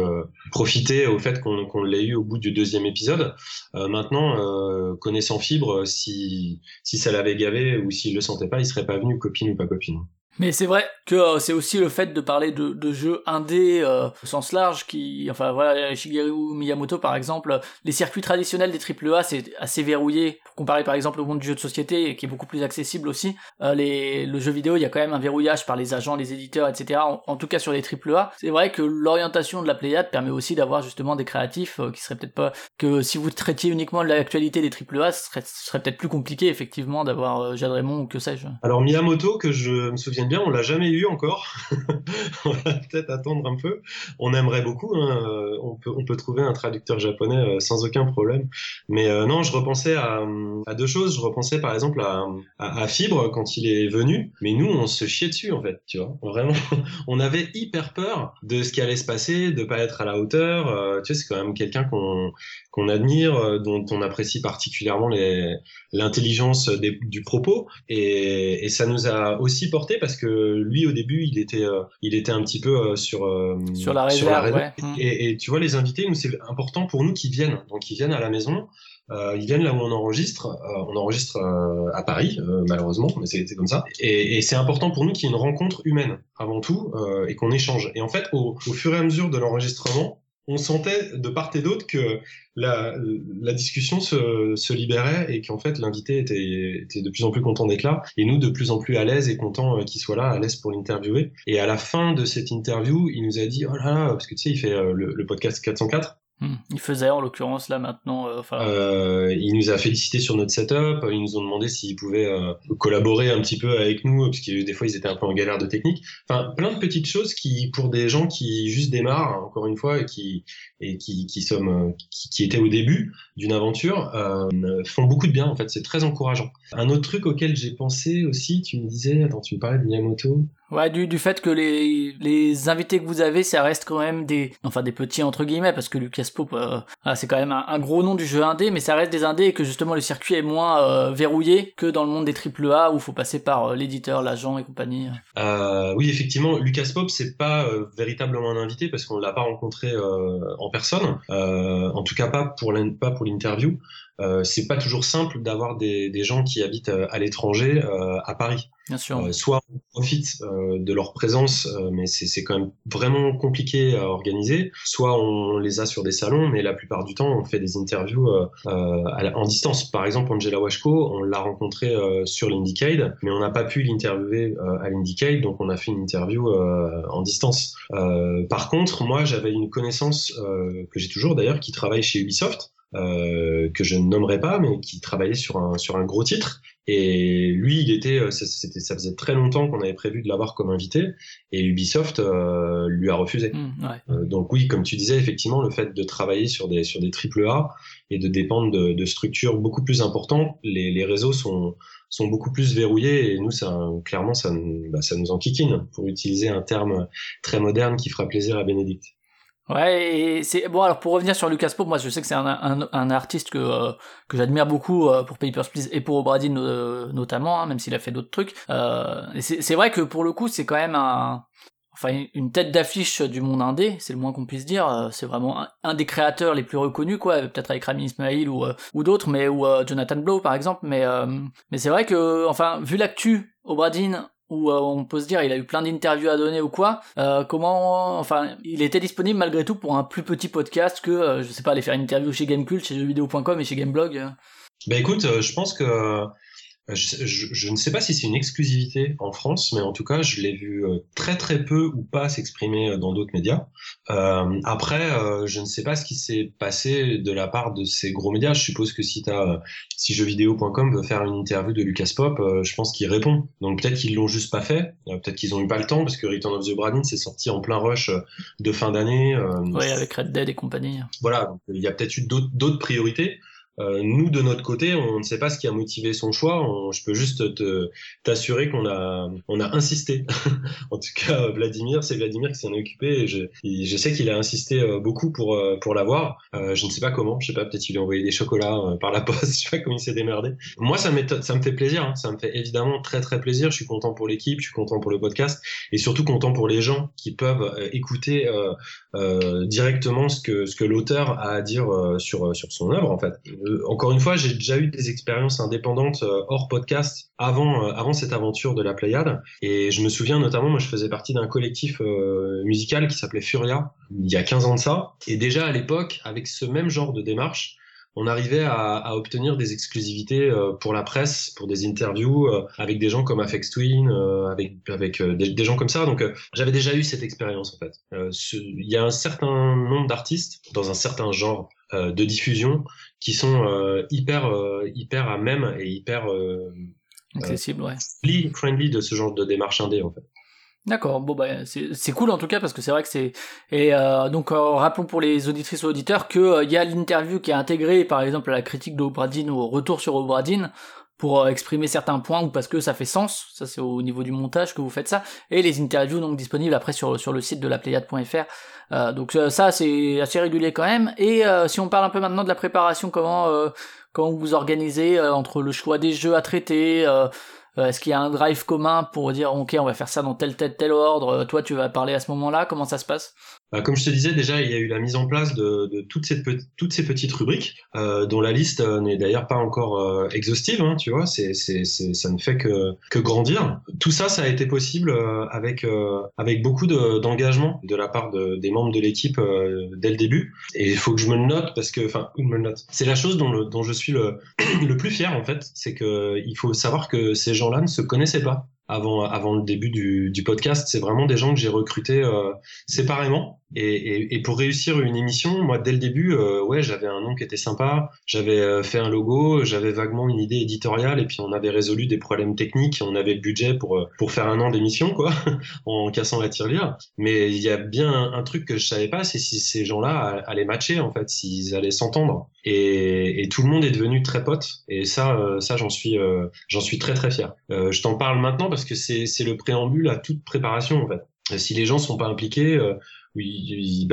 profiter au fait qu'on l'ait eu au bout du deuxième épisode. maintenant, connaissant Fibre, si, si ça l'avait gavé ou s'il le sentait pas, il serait pas venu, copine ou pas copine? Mais c'est vrai que euh, c'est aussi le fait de parler de, de jeux indés euh, au sens large qui, enfin voilà, Shigeru Miyamoto par exemple, les circuits traditionnels des AAA c'est assez verrouillé pour comparer par exemple au monde du jeu de société qui est beaucoup plus accessible aussi. Euh, les, le jeu vidéo, il y a quand même un verrouillage par les agents, les éditeurs, etc. En, tout cas sur les AAA, c'est vrai que l'orientation de la Pléiade permet aussi d'avoir justement des créatifs qui seraient peut-être pas que si vous traitiez uniquement de l'actualité des AAA, ce serait, serait peut-être plus compliqué effectivement d'avoir Jade Raymond ou que sais-je. Alors Miyamoto que je me souviens on l'a jamais eu encore. on va peut-être attendre un peu. On aimerait beaucoup. Hein. On, peut, on peut trouver un traducteur japonais euh, sans aucun problème. Mais euh, non, je repensais à, deux choses. Je repensais par exemple à, Fibre quand il est venu. Mais nous, on se chiait dessus en fait. Tu vois, vraiment, on avait hyper peur de ce qui allait se passer, de pas être à la hauteur. Euh, tu sais, c'est quand même quelqu'un qu'on qu'on admire, dont on apprécie particulièrement l'intelligence du propos. Et, et, ça nous a aussi porté parce que lui, au début, il était, euh, il était un petit peu euh, sur, euh, sur la réserve. Et, tu vois, les invités, nous, c'est important pour nous qu'ils viennent. Donc, ils viennent à la maison. ils viennent là où on enregistre. on enregistre à Paris, malheureusement, mais c'est comme ça. Et, c'est important pour nous qu'il y ait une rencontre humaine avant tout et qu'on échange. Et en fait, au, au fur et à mesure de l'enregistrement, on sentait de part et d'autre que la, discussion se, libérait et qu'en fait l'invité était, de plus en plus content d'être là et nous de plus en plus à l'aise et content euh, qu'il soit là, à l'aise pour l'interviewer. Et à la fin de cette interview, il nous a dit oh là là, parce que tu sais, il fait euh, le podcast 404 Hmm. Il faisait en l'occurrence là maintenant. Euh, euh, il nous a félicité sur notre setup. Ils nous ont demandé s'ils pouvaient euh, collaborer un petit peu avec nous parce que des fois ils étaient un peu en galère de technique. Enfin, plein de petites choses qui, pour des gens qui juste démarrent, encore une fois, et qui et qui, qui sommes qui, étaient au début d'une aventure, font beaucoup de bien. En fait, c'est très encourageant. Un autre truc auquel j'ai pensé aussi, tu me disais, attends, tu me parlais de Miyamoto. Ouais, du, du fait que les, les invités que vous avez, ça reste quand même des, enfin des petits entre guillemets, parce que Lucas Pope, euh, c'est quand même un, gros nom du jeu indé, mais ça reste des indés et que justement le circuit est moins euh, verrouillé que dans le monde des triple A où il faut passer par euh, l'éditeur, l'agent et compagnie. oui, effectivement, Lucas Pope, c'est pas véritablement un invité parce qu'on l'a pas rencontré en personne, en tout cas pas pour pas pour l'interview. c'est pas toujours simple d'avoir des, des gens qui habitent à l'étranger à Paris. Bien sûr. soit on profite de leur présence, mais c'est quand même vraiment compliqué à organiser. Soit on les a sur des salons, mais la plupart du temps, on fait des interviews en distance. Par exemple, Angela Washko, on l'a rencontrée sur l'Indiecade, mais on n'a pas pu l'interviewer à l'Indiecade, donc on a fait une interview en distance. par contre, moi, j'avais une connaissance que j'ai toujours d'ailleurs, qui travaille chez Ubisoft. Euh, que je ne nommerai pas, mais qui travaillait sur un, sur un gros titre. Et lui, il était, euh, c'était, ça faisait très longtemps qu'on avait prévu de l'avoir comme invité, et Ubisoft euh, lui a refusé. Mmh, donc oui, comme tu disais, effectivement, le fait de travailler sur des sur des triple A et de dépendre de, de structures beaucoup plus importantes, les, les réseaux sont sont beaucoup plus verrouillés et nous, ça, clairement, ça, bah, ça nous enquiquine, pour utiliser un terme très moderne qui fera plaisir à Bénédicte. Ouais, et c'est bon. Alors pour revenir sur Lucas Pope, moi je sais que c'est un, un, un, artiste que euh, que j'admire beaucoup euh, pour Papers Please et pour Obradin euh, notamment, hein, même s'il a fait d'autres trucs. c'est vrai que pour le coup, c'est quand même un enfin une tête d'affiche du monde indé, c'est le moins qu'on puisse dire. C'est vraiment un, des créateurs les plus reconnus, quoi. Peut-être avec Rami Ismail ou ou d'autres, mais ou Jonathan Blow par exemple. Mais mais c'est vrai que enfin vu l'actu Obradin où euh, on peut se dire il a eu plein d'interviews à donner ou quoi. Euh, comment, enfin, il était disponible malgré tout pour un plus petit podcast que, euh, je sais pas, aller faire une interview chez Gamecult, chez jeuxvideo.com et chez Gameblog. Bah écoute, je pense que je, ne sais pas si c'est une exclusivité en France, mais en tout cas, je l'ai vu euh, très très peu ou pas s'exprimer euh, dans d'autres médias. Euh, après, je ne sais pas ce qui s'est passé de la part de ces gros médias. Je suppose que si, as, si jeuxvideo.com veut faire une interview de Lucas Pop, je pense qu'il répond. Donc peut-être qu'ils l'ont juste pas fait, peut-être qu'ils ont eu pas le temps, parce que Return of the Bradin s'est sorti en plein rush de fin d'année. oui, avec Red Dead et compagnie. Voilà, il y a peut-être eu d'autres priorités. Euh, nous, de notre côté, on ne sait pas ce qui a motivé son choix. je peux juste te, t'assurer qu'on a, on a insisté. en tout cas, Vladimir, c'est Vladimir qui s'en est occupé. Je, je sais qu'il a insisté euh, beaucoup pour, euh, pour l'avoir. je ne sais pas comment. Je sais pas, peut-être qu'il lui a envoyé des chocolats par la poste. je sais pas comment il s'est démerdé. Moi, ça, ça me fait plaisir. Hein. Ça me fait évidemment très, très plaisir. Je suis content pour l'équipe. Je suis content pour le podcast. Et surtout content pour les gens qui peuvent écouter directement ce que, ce que l'auteur a à dire sur, sur son œuvre, en fait. Euh, encore une fois, j'ai déjà eu des expériences indépendantes euh, hors podcast avant, euh, avant cette aventure de la Pléiade. Et je me souviens notamment, moi, je faisais partie d'un collectif musical qui s'appelait Furia, il y a 15 ans de ça. Et déjà à l'époque, avec ce même genre de démarche, on arrivait à, obtenir des exclusivités pour la presse, pour des interviews avec des gens comme Afex Twin, avec, avec des, gens comme ça. Donc j'avais déjà eu cette expérience en fait. Il y a un certain nombre d'artistes dans un certain genre euh, de diffusion qui sont euh, hyper euh, hyper à même et hyper accessible, ouais. friendly de ce genre de démarche indé en fait. D'accord, bon bah c'est cool en tout cas parce que c'est vrai que c'est et donc rappelons pour les auditrices ou auditeurs que il y a l'interview qui est intégrée par exemple à la critique de ou au retour sur Obradine pour exprimer certains points ou parce que ça fait sens, ça c'est au niveau du montage que vous faites ça. Et les interviews donc disponibles après sur sur le site de la pléiade.fr euh, donc euh, ça c'est assez régulier quand même. Et euh, si on parle un peu maintenant de la préparation, comment comment vous organisez entre le choix des jeux à traiter Est-ce qu'il y a un drive commun pour dire ok on va faire ça dans tel tel tel ordre Toi tu vas parler à ce moment-là Comment ça se passe? Comme je te disais déjà, il y a eu la mise en place de, de toutes, ces toutes ces petites rubriques, euh, dont la liste euh, n'est d'ailleurs pas encore euh, exhaustive, hein, tu vois, c'est, ça ne fait que, que grandir. Tout ça, ça a été possible euh, avec, avec beaucoup de, d'engagement de la part de, des membres de l'équipe dès le début. Et il faut que je me le note parce que, enfin, me le note. C'est la chose dont, le, dont je suis le, le plus fier en fait, c'est que il faut savoir que ces gens-là ne se connaissaient pas avant, le début du, podcast. C'est vraiment des gens que j'ai recrutés euh, séparément. Et, et, et, pour réussir une émission, moi, dès le début, euh, ouais, j'avais un nom qui était sympa, j'avais euh, fait un logo, j'avais vaguement une idée éditoriale, et puis on avait résolu des problèmes techniques, on avait le budget pour, pour faire un an d'émission, quoi, en cassant la tirelire. Mais il y a bien un, truc que je savais pas, c'est si ces gens-là allaient matcher, en fait, s'ils allaient s'entendre. Et, et, tout le monde est devenu très pote, et ça, ça j'en suis, j'en suis très très fier. je t'en parle maintenant parce que c'est le préambule à toute préparation, en fait. Si les gens sont pas impliqués, bah,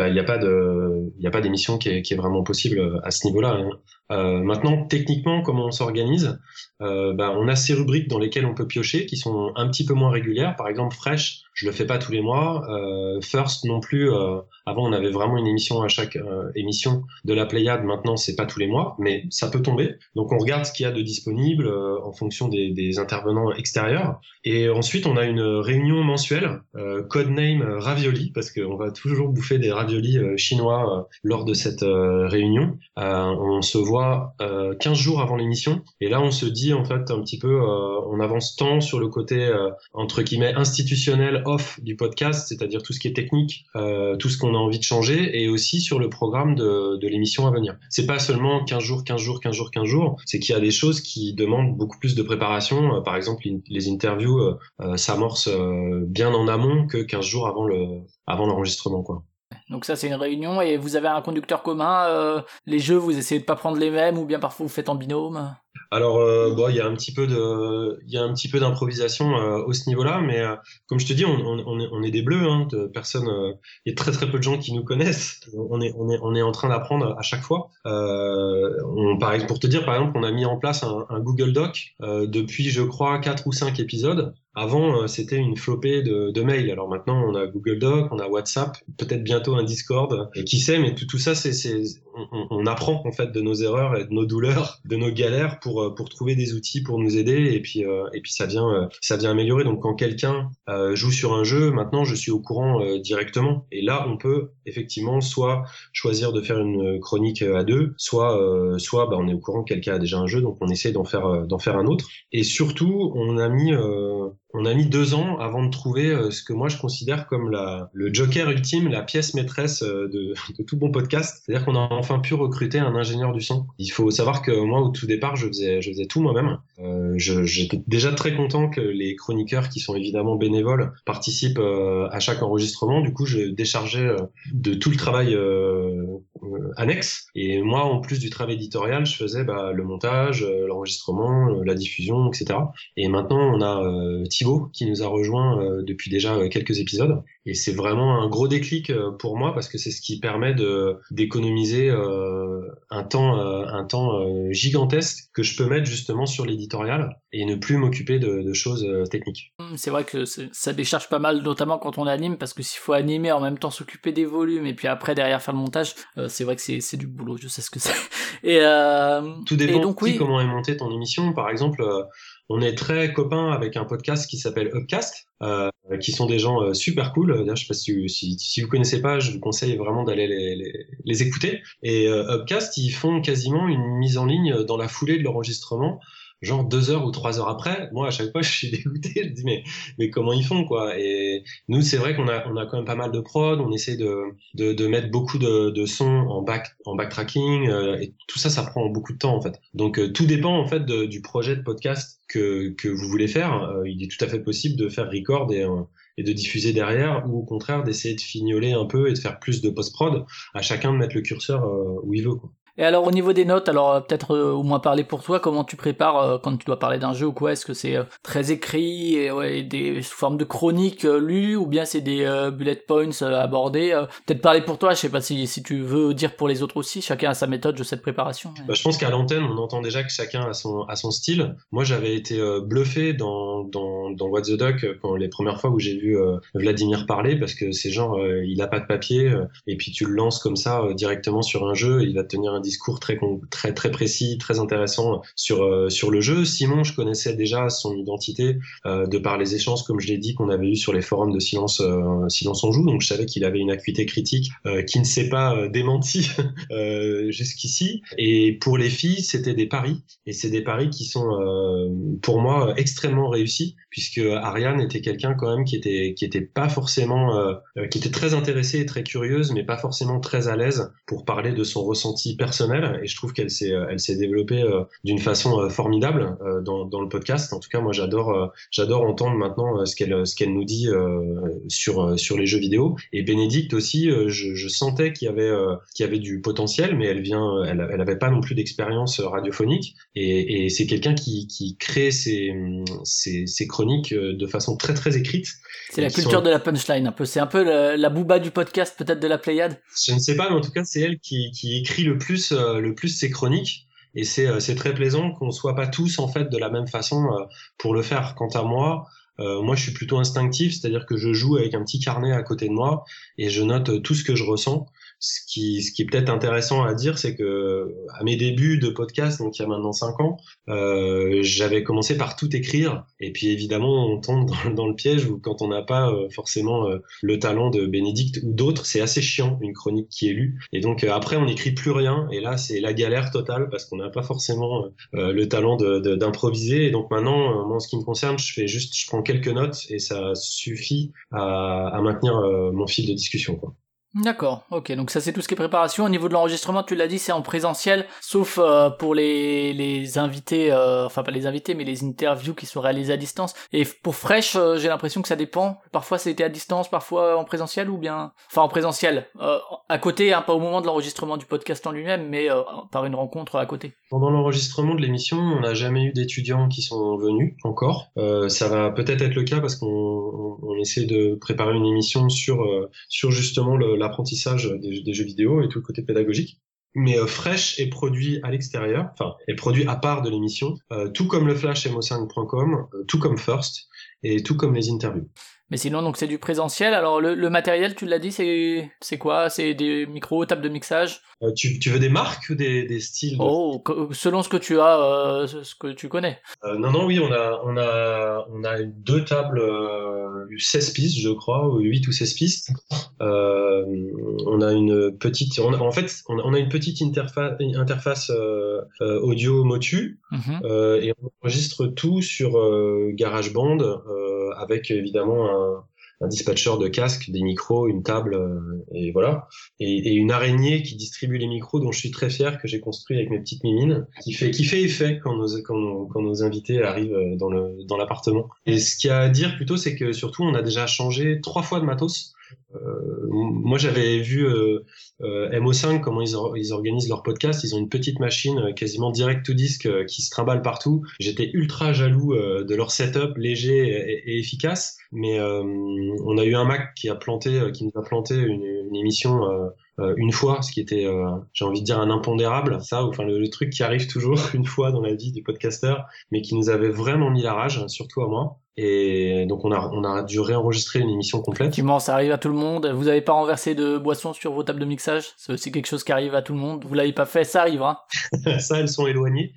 il n'y a pas de, il a pas d'émission qui est, vraiment possible à ce niveau-là. Hein. Euh, maintenant, techniquement, comment on s'organise? Euh, bah, On a ces rubriques dans lesquelles on peut piocher, qui sont un petit peu moins régulières. Par exemple, Fresh, je le fais pas tous les mois. Euh, First non plus. Euh, avant, on avait vraiment une émission à chaque euh, émission de la Pléiade. Maintenant, c'est pas tous les mois, mais ça peut tomber. Donc, on regarde ce qu'il y a de disponible euh, en fonction des, intervenants extérieurs. Et ensuite, on a une réunion mensuelle, codename Ravioli, parce qu'on va toujours bouffer des raviolis chinois lors de cette réunion. on se voit 15 euh, jours avant l'émission. Et là, on se dit, en fait, un petit peu, euh, on avance tant sur le côté, euh, entre guillemets, institutionnel off du podcast, c'est-à-dire tout ce qui est technique, tout ce qu'on a envie de changer, et aussi sur le programme de, de l'émission à venir. C'est pas seulement 15 jours, 15 jours, 15 jours, 15 jours, c'est qu'il y a des choses qui demandent beaucoup plus de préparation. par exemple, les interviews s'amorcent bien en amont que 15 jours avant le avant l'enregistrement, quoi. Donc ça c'est une réunion et vous avez un conducteur commun. Euh, les jeux vous essayez de pas prendre les mêmes ou bien parfois vous faites en binôme? Alors euh, il y a un petit peu de, il y a un petit peu d'improvisation euh, au ce niveau-là, mais comme je te dis, on, on, est, des bleus, hein, de personnes. Il y a très très peu de gens qui nous connaissent. On est on est on est en train d'apprendre à chaque fois. on, par, pour te dire par exemple, on a mis en place un, un Google Doc depuis je crois quatre ou cinq épisodes avant, euh, c'était une flopée de, de, mails. Alors maintenant, on a Google Doc, on a WhatsApp, peut-être bientôt un Discord. Et qui sait, mais tout, tout ça, c'est, on, on, apprend en fait de nos erreurs et de nos douleurs, de nos galères pour euh, pour trouver des outils pour nous aider. Et puis euh, et puis ça vient ça vient améliorer. Donc quand quelqu'un joue sur un jeu, maintenant je suis au courant directement. Et là, on peut effectivement soit choisir de faire une chronique à deux, soit soit bah, on est au courant que quelqu'un a déjà un jeu, donc on essaie d'en faire d'en faire un autre. Et surtout, on a mis on a mis deux ans avant de trouver euh, ce que moi je considère comme la, le joker ultime, la pièce maîtresse euh, de, de tout bon podcast. C'est-à-dire qu'on a enfin pu recruter un ingénieur du son. Il faut savoir que moi, au tout départ, je faisais, je faisais tout moi-même. Euh, J'étais déjà très content que les chroniqueurs, qui sont évidemment bénévoles, participent euh, à chaque enregistrement. Du coup, je déchargeais de tout le travail annexes. Et moi, en plus du travail éditorial, je faisais bah, le montage, l'enregistrement, la diffusion, etc. Et maintenant, on a Thibaut qui nous a rejoint depuis déjà quelques épisodes. Et c'est vraiment un gros déclic pour moi parce que c'est ce qui permet de d'économiser un temps un temps gigantesque que je peux mettre justement sur l'éditorial et ne plus m'occuper de, de, choses techniques. Mmh, c'est vrai que ça décharge pas mal, notamment quand on anime, parce que s'il faut animer en même temps s'occuper des volumes et puis après derrière faire le montage, euh, c'est vrai que c'est du boulot, je sais ce que c'est. Et euh, tout dépend donc, oui. comment est montée ton émission. Par exemple, euh, on est très copains avec un podcast qui s'appelle Upcast, euh, qui sont des gens super cool. D'ailleurs, je sais pas si, si, si, vous connaissez pas, je vous conseille vraiment d'aller les, les, les, écouter. Et Upcast, ils font quasiment une mise en ligne dans la foulée de l'enregistrement genre deux heures ou trois heures après, moi à chaque fois je suis dégoûté, je dis mais mais comment ils font quoi? Et nous c'est vrai qu'on a on a quand même pas mal de prod, on essaie de de, de mettre beaucoup de, de sons en back en backtracking euh, et tout ça ça prend beaucoup de temps en fait. Donc euh, tout dépend en fait du projet de podcast que que vous voulez faire. Euh, il est tout à fait possible de faire record et et de diffuser derrière, ou au contraire d'essayer de fignoler un peu et de faire plus de post-prod, à chacun de mettre le curseur où il veut. Quoi. Et alors au niveau des notes, alors euh, peut-être euh, au moins parler pour toi, comment tu prépares euh, quand tu dois parler d'un jeu ou quoi? Est-ce que c'est très écrit et des sous forme de chronique lue ou bien c'est des bullet points abordés Peut-être parler pour toi, je sais pas si, si tu veux dire pour les autres aussi. Chacun a sa méthode de cette préparation. Bah, je pense qu'à l'antenne, on entend déjà que chacun a son a son style. Moi, j'avais été bluffé dans, dans dans What the Duck quand les premières fois où j'ai vu Vladimir parler parce que c'est genre il a pas de papier et puis tu le lances comme ça directement sur un jeu, il va te tenir un discours très, très, précis, très intéressant sur, euh, sur le jeu. Simon, je connaissais déjà son identité euh, de par les échanges, comme je l'ai dit, qu'on avait eu sur les forums de Silence, euh, Silence on joue. Donc, je savais qu'il avait une acuité critique qui ne s'est pas démenti jusqu'ici. Et pour les filles, c'était des paris. Et c'est des paris qui sont, pour moi, extrêmement réussis, puisque Ariane était quelqu'un quand même qui était, qui était pas forcément, qui était très intéressée et très curieuse, mais pas forcément très à l'aise pour parler de son ressenti personnel et je trouve qu'elle s'est euh, elle s'est développée euh, d'une façon euh, formidable dans, dans le podcast. En tout cas, moi j'adore j'adore entendre maintenant ce qu'elle ce qu'elle nous dit sur sur les jeux vidéo. Et Bénédicte aussi, je, je sentais qu'il y avait qu'il y avait du potentiel, mais elle vient elle elle avait pas non plus d'expérience radiophonique et, et c'est quelqu'un qui qui crée ses, ses, ses chroniques de façon très très écrite. C'est la culture de la punchline un peu. C'est un peu la, la booba du podcast peut-être de la Pléiade. Je ne sais pas, mais en tout cas c'est elle qui qui écrit le plus euh, le plus c'est chronique. Et euh, c'est très plaisant qu'on soit pas tous en fait de la même façon euh, pour le faire. Quant à moi, moi, je suis plutôt instinctif, c'est-à-dire que je joue avec un petit carnet à côté de moi et je note tout ce que je ressens. Ce qui, ce qui est peut-être intéressant à dire, c'est que à mes débuts de podcast, donc il y a maintenant cinq ans, euh, j'avais commencé par tout écrire. Et puis évidemment, on tombe dans, dans le piège où quand on n'a pas euh, forcément euh, le talent de Bénédicte ou d'autres, c'est assez chiant une chronique qui est lue. Et donc euh, après, on n'écrit plus rien. Et là, c'est la galère totale parce qu'on n'a pas forcément le talent d'improviser. De, et donc maintenant, moi, en ce qui me concerne, je fais juste, je prends quelques notes et ça suffit à, à maintenir mon fil de discussion. Quoi. D'accord, ok, donc ça c'est tout ce qui est préparation. Au niveau de l'enregistrement, tu l'as dit, c'est en présentiel, sauf euh, pour les, les invités, euh, enfin pas les invités, mais les interviews qui sont réalisées à distance. Et pour Fresh, euh, j'ai l'impression que ça dépend. Parfois c'était à distance, parfois en présentiel ou bien... Enfin en présentiel, à côté, hein, pas au moment de l'enregistrement du podcast en lui-même, mais par une rencontre à côté. Pendant l'enregistrement de l'émission, on n'a jamais eu d'étudiants qui sont venus encore. ça va peut-être être le cas parce qu'on on, essaie de préparer une émission sur, sur justement le, l'apprentissage des, jeux vidéo et tout le côté pédagogique. Mais euh, Fresh est produit à l'extérieur, enfin, est produit à part de l'émission, euh, tout comme le Flash et Mo5.com, euh, tout comme First et tout comme les interviews. Mais sinon, donc c'est du présentiel. Alors le, matériel, tu l'as dit, c'est c'est quoi? C'est des micros, table de mixage? Euh, tu, tu, veux des marques ou des, des styles? Oh, selon ce que tu as, euh, ce que tu connais. Euh, non, non, oui, on a on a on a deux tables, 16 pistes, je crois, ou 8 ou 16 pistes. on a une petite, en fait, on a, une petite interface interface audio Motu mhm. et on enregistre tout sur GarageBand avec évidemment un dispatcher de casque, des micros, une table, euh, et voilà. Et, une araignée qui distribue les micros, dont je suis très fier, que j'ai construit avec mes petites mimines, qui fait, qui fait effet quand nos, quand nos invités arrivent euh, dans le dans l'appartement. Et ce qu'il y a à dire plutôt, c'est que surtout, on a déjà changé trois fois de matos. Moi, j'avais vu MO5 comment ils, organisent leur podcast. Ils ont une petite machine quasiment direct to disc qui se trimballe partout. J'étais ultra jaloux de leur setup léger et, efficace. Mais on a eu un Mac qui a planté, qui nous a planté une, émission euh, une fois, ce qui était, euh, j'ai envie de dire, un impondérable, ça, enfin le, truc qui arrive toujours une fois dans la vie du podcasteur, mais qui nous avait vraiment mis la rage, surtout à moi. Et donc on a, on a dû réenregistrer une émission complète. Effectivement, ça arrive à tout le monde. Vous n'avez pas renversé de boissons sur vos tables de mixage? C'est quelque chose qui arrive à tout le monde. Vous l'avez pas fait, ça arrivera. ça, elles sont éloignées.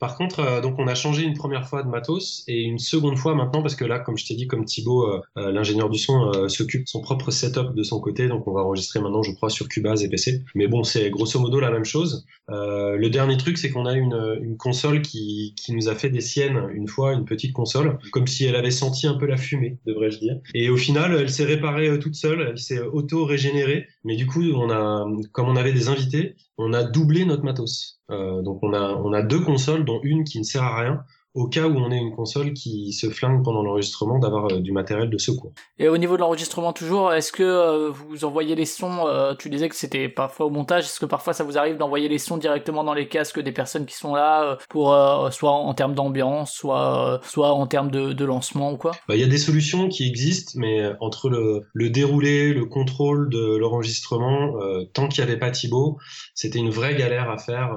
Par contre, euh, donc on a changé une première fois de matos et une seconde fois maintenant parce que là, comme je t'ai dit, comme Thibaut, euh, euh, l'ingénieur du son, s'occupe de son propre setup de son côté. Donc on va enregistrer maintenant, je crois, sur Cubase et PC. Mais bon, c'est grosso modo la même chose. le dernier truc, c'est qu'on a une, une console qui, qui nous a fait des siennes une fois, une petite console, comme si elle avait senti un peu la fumée, devrais-je dire. Et au final, elle s'est réparée euh, toute seule, elle s'est auto-régénérée. Mais du coup, on a, comme on avait des invités, on a doublé notre matos. Euh, donc on a, on a deux consoles, dont une qui ne sert à rien, au cas où on ait une console qui se flingue pendant l'enregistrement, d'avoir euh, du matériel de secours. Et au niveau de l'enregistrement toujours, est-ce que euh, vous envoyez les sons euh, Tu disais que c'était parfois au montage. Est-ce que parfois ça vous arrive d'envoyer les sons directement dans les casques des personnes qui sont là, pour soit en termes d'ambiance, soit soit en termes de, de lancement ou quoi? Bah, Il y a des solutions qui existent, mais entre le, le déroulé, le contrôle de l'enregistrement, tant qu'il n'y avait pas Thibaut, c'était une vraie galère à faire.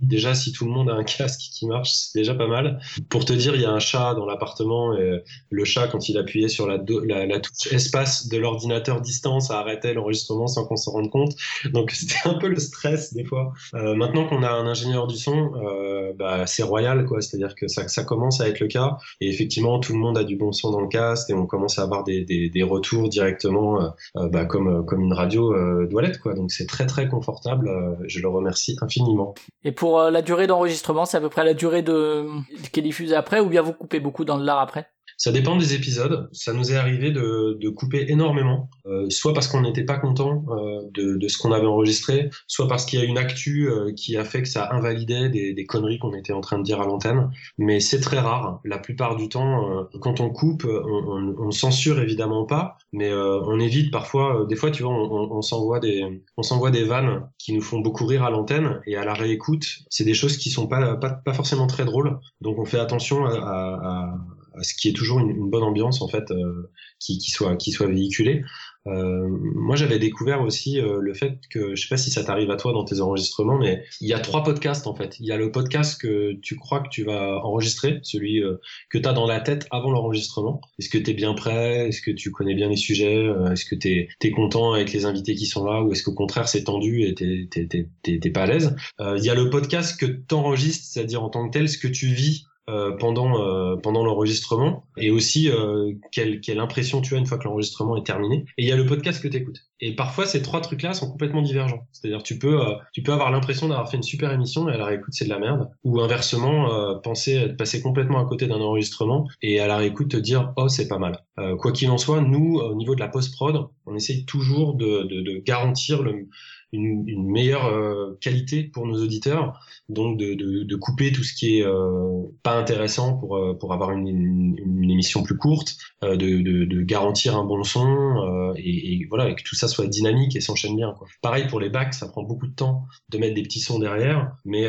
déjà, si tout le monde a un casque qui marche, c'est déjà pas mal. Pour te dire, il y a un chat dans l'appartement et le chat, quand il appuyait sur la, touche espace de l'ordinateur distance, a arrêté l'enregistrement sans qu'on s'en rende compte. Donc c'était un peu le stress des fois. Euh, maintenant qu'on a un ingénieur du son, euh, bah, c'est royal, quoi. C'est-à-dire que ça, ça, commence à être le cas. Et effectivement, tout le monde a du bon son dans le cast et on commence à avoir des, retours directement, euh, bah, comme, une radio doit quoi. Donc c'est très très confortable. je le remercie infiniment. Et pour la durée d'enregistrement, c'est à peu près la durée de qui est diffusé après, ou bien vous coupez beaucoup dans le lard après? Ça dépend des épisodes. Ça nous est arrivé de, de couper énormément, euh, soit parce qu'on n'était pas content euh, de, de, ce qu'on avait enregistré, soit parce qu'il y a une actu euh, qui a fait que ça invalidait des, des conneries qu'on était en train de dire à l'antenne. Mais c'est très rare. La plupart du temps, euh, quand on coupe, on, on, on, censure évidemment pas, mais euh, on évite parfois. des fois, tu vois, on, on s'envoie des, on s'envoie des vannes qui nous font beaucoup rire à l'antenne, et à la réécoute, c'est des choses qui sont pas, pas, pas forcément très drôles. Donc, on fait attention à, à ce qui est toujours une, bonne ambiance en fait euh, qui, qui, soit qui soit véhiculée. Euh, moi, j'avais découvert aussi euh, le fait que, je sais pas si ça t'arrive à toi dans tes enregistrements, mais il y a trois podcasts en fait. Il y a le podcast que tu crois que tu vas enregistrer, celui euh, que tu as dans la tête avant l'enregistrement. Est-ce que tu es bien prêt? Est-ce que tu connais bien les sujets? Est-ce que tu es, content avec les invités qui sont là? Ou est-ce qu'au contraire c'est tendu et t'es pas à l'aise? Il y a le podcast que tu enregistres, c'est-à-dire en tant que tel, ce que tu vis euh, pendant euh, pendant l'enregistrement et aussi euh, quelle, quelle impression tu as une fois que l'enregistrement est terminé. Et il y a le podcast que tu écoutes et parfois ces trois trucs là sont complètement divergents. C'est-à-dire tu peux tu peux avoir l'impression d'avoir fait une super émission et à la réécoute c'est de la merde. Ou inversement penser passer complètement à côté d'un enregistrement et à la réécoute te dire oh c'est pas mal. Quoi qu'il en soit nous au niveau de la post prod on essaye toujours de, de, de garantir le une, une meilleure euh, qualité pour nos auditeurs, donc de, de, de, couper tout ce qui est euh, pas intéressant pour, euh, pour avoir une, une, une émission plus courte, de, de, garantir un bon son et, et, voilà et que tout ça soit dynamique et s'enchaîne bien. Quoi. Pareil pour les bacs, ça prend beaucoup de temps de mettre des petits sons derrière, mais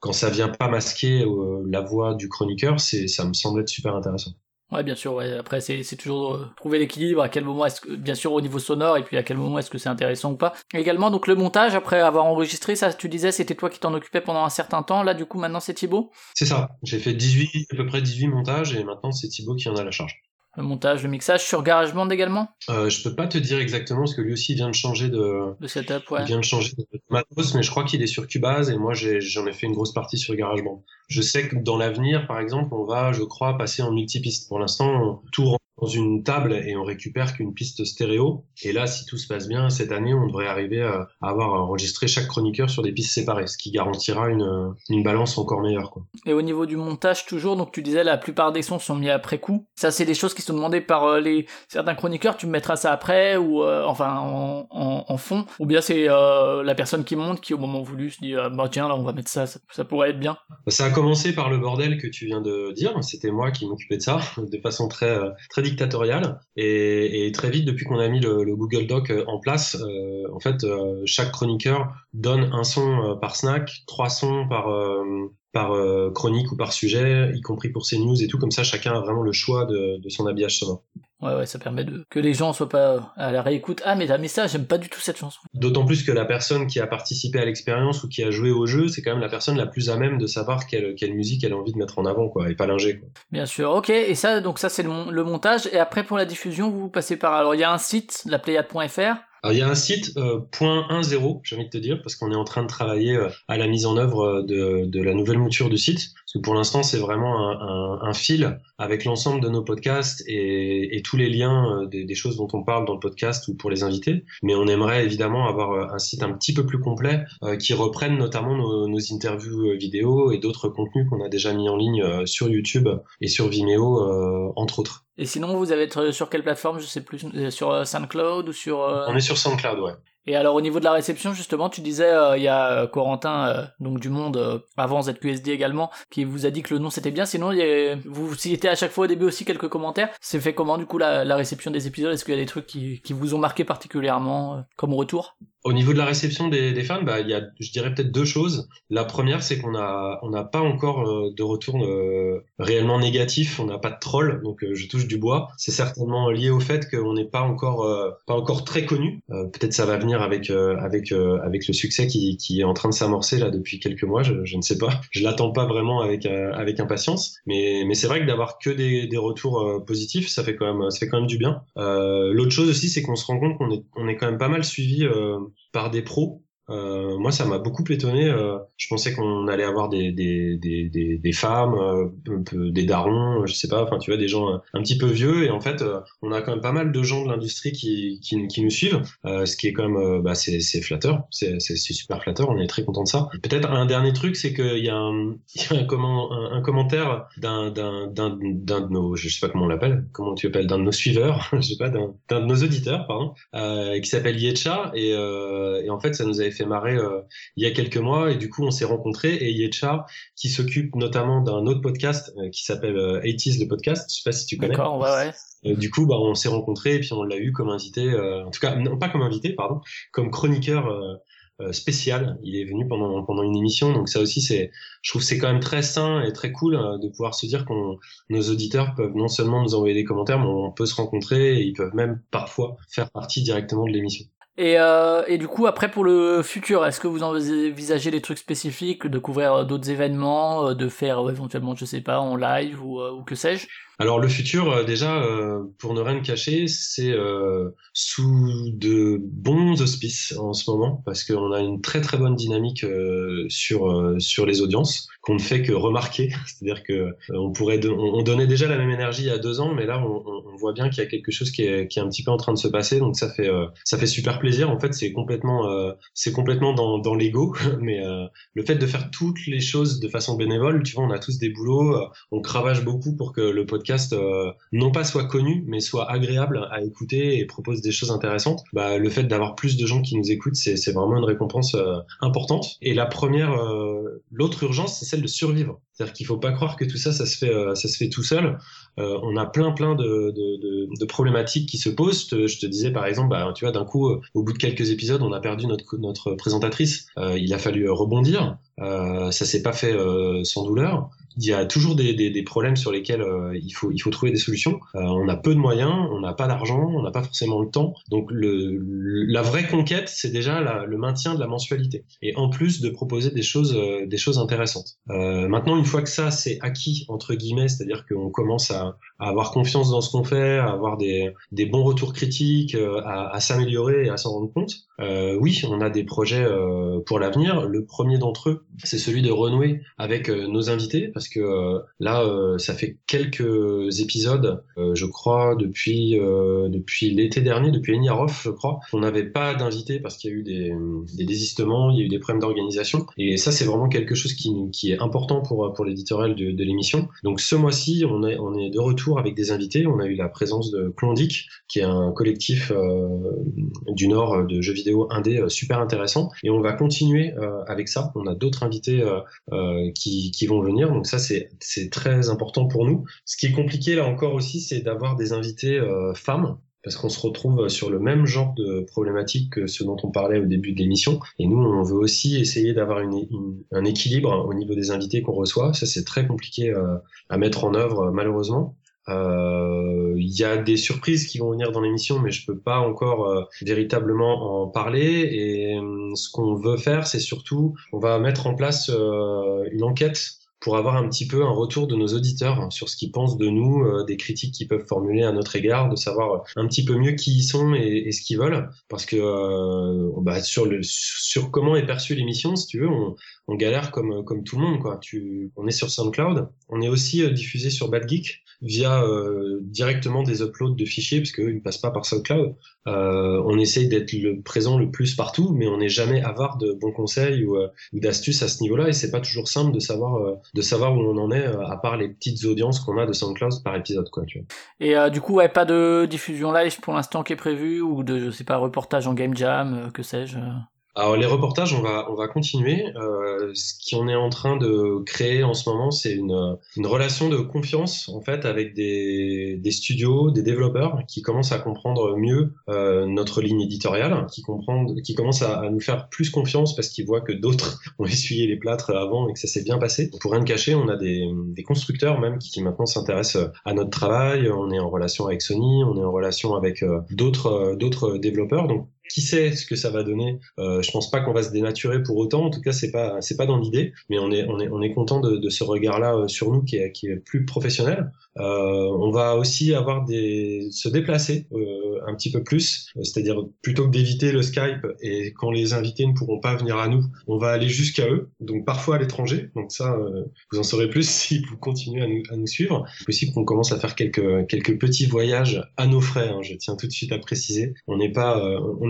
quand ça vient pas masquer la voix du chroniqueur, c'est ça me semble être super intéressant. Ouais, bien sûr. Ouais. Après, c'est toujours euh, trouver l'équilibre. À quel moment est-ce que, bien sûr, au niveau sonore, et puis à quel moment est-ce que c'est intéressant ou pas. Également, donc le montage après avoir enregistré, ça, tu disais, c'était toi qui t'en occupais pendant un certain temps. Là, du coup, maintenant, c'est Thibaut? C'est ça. J'ai fait 18, à peu près 18 montages, et maintenant, c'est Thibaut qui en a la charge le montage, le mixage sur GarageBand également? Euh, Je peux pas te dire exactement parce que lui aussi vient de changer de, de setup, ouais. Il vient de changer de matos, mais je crois qu'il est sur Cubase et moi j'en ai, fait une grosse partie sur GarageBand. Je sais que dans l'avenir, par exemple, on va, je crois, passer en multipiste. Pour l'instant, tout rentre dans une table et on récupère qu'une piste stéréo. Et là, si tout se passe bien, cette année, on devrait arriver à avoir enregistré chaque chroniqueur sur des pistes séparées, ce qui garantira une, une balance encore meilleure. Quoi. Et au niveau du montage, toujours, donc tu disais la plupart des sons sont mis après coup. Ça, c'est des choses qui sont demandées par euh, les certains chroniqueurs. Tu me mettras ça après ou euh, enfin en, en, en, fond, ou bien c'est euh, la personne qui monte qui au moment voulu se dit bah tiens là on va mettre ça, ça, ça pourrait être bien. Ça commencé par le bordel que tu viens de dire. C'était moi qui m'occupais de ça de façon très très dictatorial. Et, très vite, depuis qu'on a mis le, Google Doc en place, en fait, chaque chroniqueur donne un son par snack, trois sons par chronique ou par sujet, y compris pour ses news et tout. Comme ça, chacun a vraiment le choix de son habillage sonore. Ouais, ouais, ça permet de que les gens soient pas à la réécoute. Ah, mais, mais ça, j'aime pas du tout cette chanson. D'autant plus que la personne qui a participé à l'expérience ou qui a joué au jeu, c'est quand même la personne la plus à même de savoir quelle, quelle musique elle a envie de mettre en avant, quoi, et pas l'ingé, quoi. Bien sûr, ok. Et ça, donc ça, c'est le, le, montage. Et après, pour la diffusion, vous passez par. Alors, il y a un site, la pléiade.fr. Alors, il y a un site euh, point .10, j'ai envie de te dire, parce qu'on est en train de travailler euh, à la mise en œuvre euh, de, la nouvelle mouture du site. Parce que pour l'instant, c'est vraiment un, fil avec l'ensemble de nos podcasts et, tous les liens euh, des, des, choses dont on parle dans le podcast ou pour les invités. Mais on aimerait évidemment avoir un site un petit peu plus complet qui reprenne notamment nos, nos interviews vidéo et d'autres contenus qu'on a déjà mis en ligne sur YouTube et sur Vimeo, entre autres. Et sinon, vous allez être sur quelle plateforme Je sais plus, sur SoundCloud ou sur. On est sur SoundCloud, ouais. Et alors au niveau de la réception justement, tu disais euh, il y a euh, Corentin euh, donc du Monde avant ZQSD également qui vous a dit que le nom c'était bien. Sinon il y a, vous citez à chaque fois au début aussi quelques commentaires. C'est fait comment du coup la, la réception des épisodes? Est-ce qu'il y a des trucs qui, qui vous ont marqué particulièrement comme retour? Au niveau de la réception des, des fans, bah, il y a, je dirais peut-être deux choses. La première, c'est qu'on a, on n'a pas encore euh, de retour euh, réellement négatif. On n'a pas de troll, donc euh, je touche du bois. C'est certainement lié au fait qu'on n'est pas encore, pas encore très connu. peut-être ça va venir avec, avec, avec le succès qui, qui est en train de s'amorcer là depuis quelques mois. Je, je ne sais pas. Je l'attends pas vraiment avec, avec impatience. Mais, mais c'est vrai que d'avoir que des, des retours positifs, ça fait quand même, ça fait quand même du bien. L'autre chose aussi, c'est qu'on se rend compte qu'on est, on est quand même pas mal suivi par des pros euh, moi, ça m'a beaucoup étonné. Euh, je pensais qu'on allait avoir des, des, des, des, femmes, euh, des darons, je sais pas, enfin, tu vois, des gens un petit peu vieux. Et en fait, on a quand même pas mal de gens de l'industrie qui, qui, qui, nous suivent, ce qui est quand même, bah, c'est flatteur, c'est super flatteur. On est très content de ça. Peut-être un dernier truc, c'est qu'il y a un, y a un, comment, un, commentaire d'un de nos, je sais pas comment on l'appelle, comment tu appelles, d'un de nos suiveurs, je sais pas, d'un de nos auditeurs, pardon, qui s'appelle Yetcha. Et, et en fait, ça nous avait fait marrer euh, il y a quelques mois et du coup on s'est rencontrés et Yetcha qui s'occupe notamment d'un autre podcast euh, qui s'appelle 80s euh, le podcast, je sais pas si tu connais. D'accord, ouais, ouais. du coup, bah, on s'est rencontrés et puis on l'a eu comme invité, en tout cas, non pas comme invité, pardon, comme chroniqueur spécial. Il est venu pendant pendant une émission, donc ça aussi c'est, je trouve c'est quand même très sain et très cool de pouvoir se dire qu'on nos auditeurs peuvent non seulement nous envoyer des commentaires, mais on peut se rencontrer et ils peuvent même parfois faire partie directement de l'émission. Et, euh, et du coup, après pour le futur, est-ce que vous envisagez des trucs spécifiques, de couvrir euh, d'autres événements, euh, de faire éventuellement, je sais pas, en live ou, ou que sais-je? Alors le futur, déjà, pour ne rien cacher, c'est sous de bons auspices en ce moment, parce qu'on a une très très bonne dynamique sur sur les audiences qu'on ne fait que remarquer. C'est-à-dire que on pourrait, on, donnait déjà la même énergie il y a deux ans, mais là on, on voit bien qu'il y a quelque chose qui est, qui est un petit peu en train de se passer, donc ça fait ça fait super plaisir. En fait, c'est complètement c'est complètement dans dans l'ego, mais le fait de faire toutes les choses de façon bénévole, tu vois, on a tous des boulots, on cravache beaucoup pour que le podcast euh, non pas soit connu, mais soit agréable à écouter et propose des choses intéressantes, bah, le fait d'avoir plus de gens qui nous écoutent, c'est vraiment une récompense euh, importante. Et la première, euh, l'autre urgence, c'est de survivre. C'est-à-dire qu'il faut pas croire que tout ça, ça se fait, ça se fait tout seul. on a plein, plein de, problématiques qui se posent. Je te, disais par exemple, bah, tu vois, d'un coup, au bout de quelques épisodes, on a perdu notre présentatrice. il a fallu rebondir. Ça s'est pas fait sans douleur il y a toujours des, des, des problèmes sur lesquels euh, il, faut, il faut trouver des solutions. Euh, on a peu de moyens, on n'a pas d'argent, on n'a pas forcément le temps. Donc le, la vraie conquête, c'est déjà la, le maintien de la mensualité. Et en plus de proposer des choses, euh, des choses intéressantes. maintenant, une fois que ça c'est acquis entre guillemets, c'est-à-dire qu'on commence à, à, avoir confiance dans ce qu'on fait, à avoir des, des bons retours critiques, à, à s'améliorer et à s'en rendre compte. oui, on a des projets pour l'avenir. Le premier d'entre eux, c'est celui de renouer avec nos invités parce que euh, là, euh, ça fait quelques épisodes, euh, je crois, depuis depuis l'été dernier, depuis Eniarov, je crois, on n'avait pas d'invités parce qu'il y a eu des, désistements, il y a eu des problèmes d'organisation, et ça, c'est vraiment quelque chose qui, qui est important pour pour l'éditorial de, de l'émission. Donc ce mois-ci, on est, on est de retour avec des invités. On a eu la présence de Clondic, qui est un collectif du Nord de jeux vidéo indé super intéressant. Et on va continuer avec ça. On a d'autres invités qui, qui vont venir. Donc ça, c'est très important pour nous. Ce qui est compliqué là encore aussi, c'est d'avoir des invités femmes parce qu'on se retrouve sur le même genre de problématique que ce dont on parlait au début de l'émission. Et nous, on veut aussi essayer d'avoir un équilibre au niveau des invités qu'on reçoit. Ça, c'est très compliqué euh, à mettre en œuvre, malheureusement. Euh, il y a des surprises qui vont venir dans l'émission, mais je peux pas encore euh, véritablement en parler. Et ce qu'on veut faire, c'est surtout, on va mettre en place une enquête pour avoir un petit peu un retour de nos auditeurs sur ce qu'ils pensent de nous, euh, des critiques qu'ils peuvent formuler à notre égard, de savoir un petit peu mieux qui ils sont et, ce qu'ils veulent. Parce que euh, bah, sur, le, sur comment est perçue l'émission, si tu veux, on, on, galère comme, comme tout le monde. Quoi. Tu, on est sur SoundCloud, on est aussi euh, diffusé sur Bad Geek via directement des uploads de fichiers, parce qu'ils ne passent pas par SoundCloud. on essaye d'être le présent le plus partout, mais on n'est jamais avare de bons conseils ou, ou d'astuces à ce niveau-là, et c'est pas toujours simple de savoir de savoir où on en est, euh, à part les petites audiences qu'on a de SoundCloud par épisode, quoi, tu vois. Et euh, du coup, ouais, pas de diffusion live pour l'instant qui est prévu, ou de, je sais pas, reportage en game jam, euh, que sais-je alors les reportages, on va on va continuer. Euh, ce qu'on est en train de créer en ce moment, c'est une, une relation de confiance en fait avec des, des studios, des développeurs qui commencent à comprendre mieux euh, notre ligne éditoriale, qui comprennent, qui commencent à, nous faire plus confiance parce qu'ils voient que d'autres ont essuyé les plâtres avant et que ça s'est bien passé. Pour rien de cacher, on a des, des constructeurs même qui, qui maintenant s'intéressent à notre travail. On est en relation avec Sony, on est en relation avec euh, d'autres euh, d'autres développeurs. Donc qui sait ce que ça va donner euh, Je pense pas qu'on va se dénaturer pour autant. En tout cas, c'est pas c'est pas dans l'idée, mais on est on est on est content de, ce regard-là euh, sur nous qui est qui est plus professionnel. Euh, on va aussi avoir des se déplacer euh, un petit peu plus, c'est-à-dire plutôt que d'éviter le Skype et quand les invités ne pourront pas venir à nous, on va aller jusqu'à eux, donc parfois à l'étranger. Donc ça, vous en saurez plus si vous continuez à nous, à nous suivre. C'est possible qu'on commence à faire quelques quelques petits voyages à nos frais. Hein, je tiens tout de suite à préciser. On n'est pas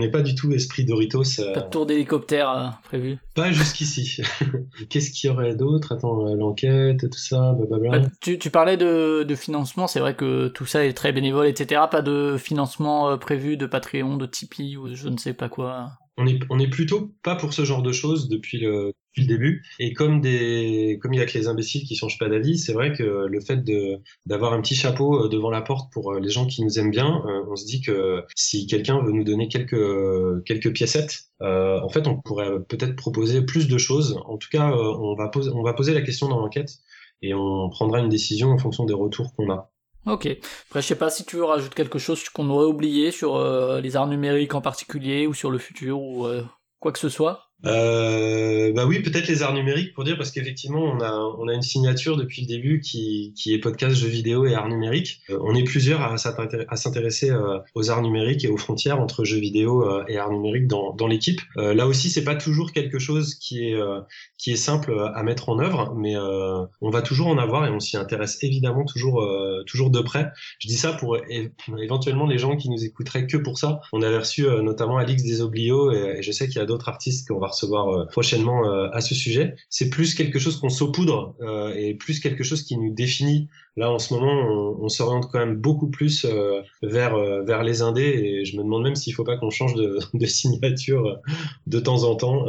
n'est pas du tout esprit Doritos. Pas de tour d'hélicoptère prévu. Pas jusqu'ici. Qu'est-ce qu'il y aurait d'autre? Attends, l'enquête, tout ça, blablabla. Bah, tu, tu parlais de, de financement, c'est vrai que tout ça est très bénévole, etc. Pas de financement euh, prévu de Patreon, de Tipeee ou je ne sais pas quoi. On est, on est plutôt pas pour ce genre de choses depuis le, depuis le début. Et comme des, comme il y a que les imbéciles qui changent pas d'avis, c'est vrai que le fait de d'avoir un petit chapeau euh, devant la porte pour euh, les gens qui nous aiment bien, on se dit que si quelqu'un veut nous donner quelques quelques piécettes, euh, en fait, on pourrait peut-être proposer plus de choses. En tout cas, on va poser on va poser la question dans l'enquête et on prendra une décision en fonction des retours qu'on a. Ok. Après, je sais pas si tu veux rajouter quelque chose qu'on aurait oublié sur euh, les arts numériques en particulier ou sur le futur ou euh, quoi que ce soit euh, bah oui, peut-être les arts numériques pour dire parce qu'effectivement on a on a une signature depuis le début qui qui est podcast jeux vidéo et arts numériques. Euh, on est plusieurs à, s'intéresser euh, aux arts numériques et aux frontières entre jeux vidéo euh, et arts numériques dans dans l'équipe. là aussi c'est pas toujours quelque chose qui est qui est simple à mettre en œuvre, mais on va toujours en avoir et on s'y intéresse évidemment toujours toujours de près. Je dis ça pour éventuellement les gens qui nous écouteraient que pour ça. On avait reçu notamment Alix Desoblio et, et je sais qu'il y a d'autres artistes qu'on va recevoir euh, prochainement euh, à ce sujet. C'est plus quelque chose qu'on saupoudre euh, et plus quelque chose qui nous définit Là, en ce moment, on, on s'oriente quand même beaucoup plus vers vers les indés et je me demande même s'il faut pas qu'on change de, de, signature de temps en temps.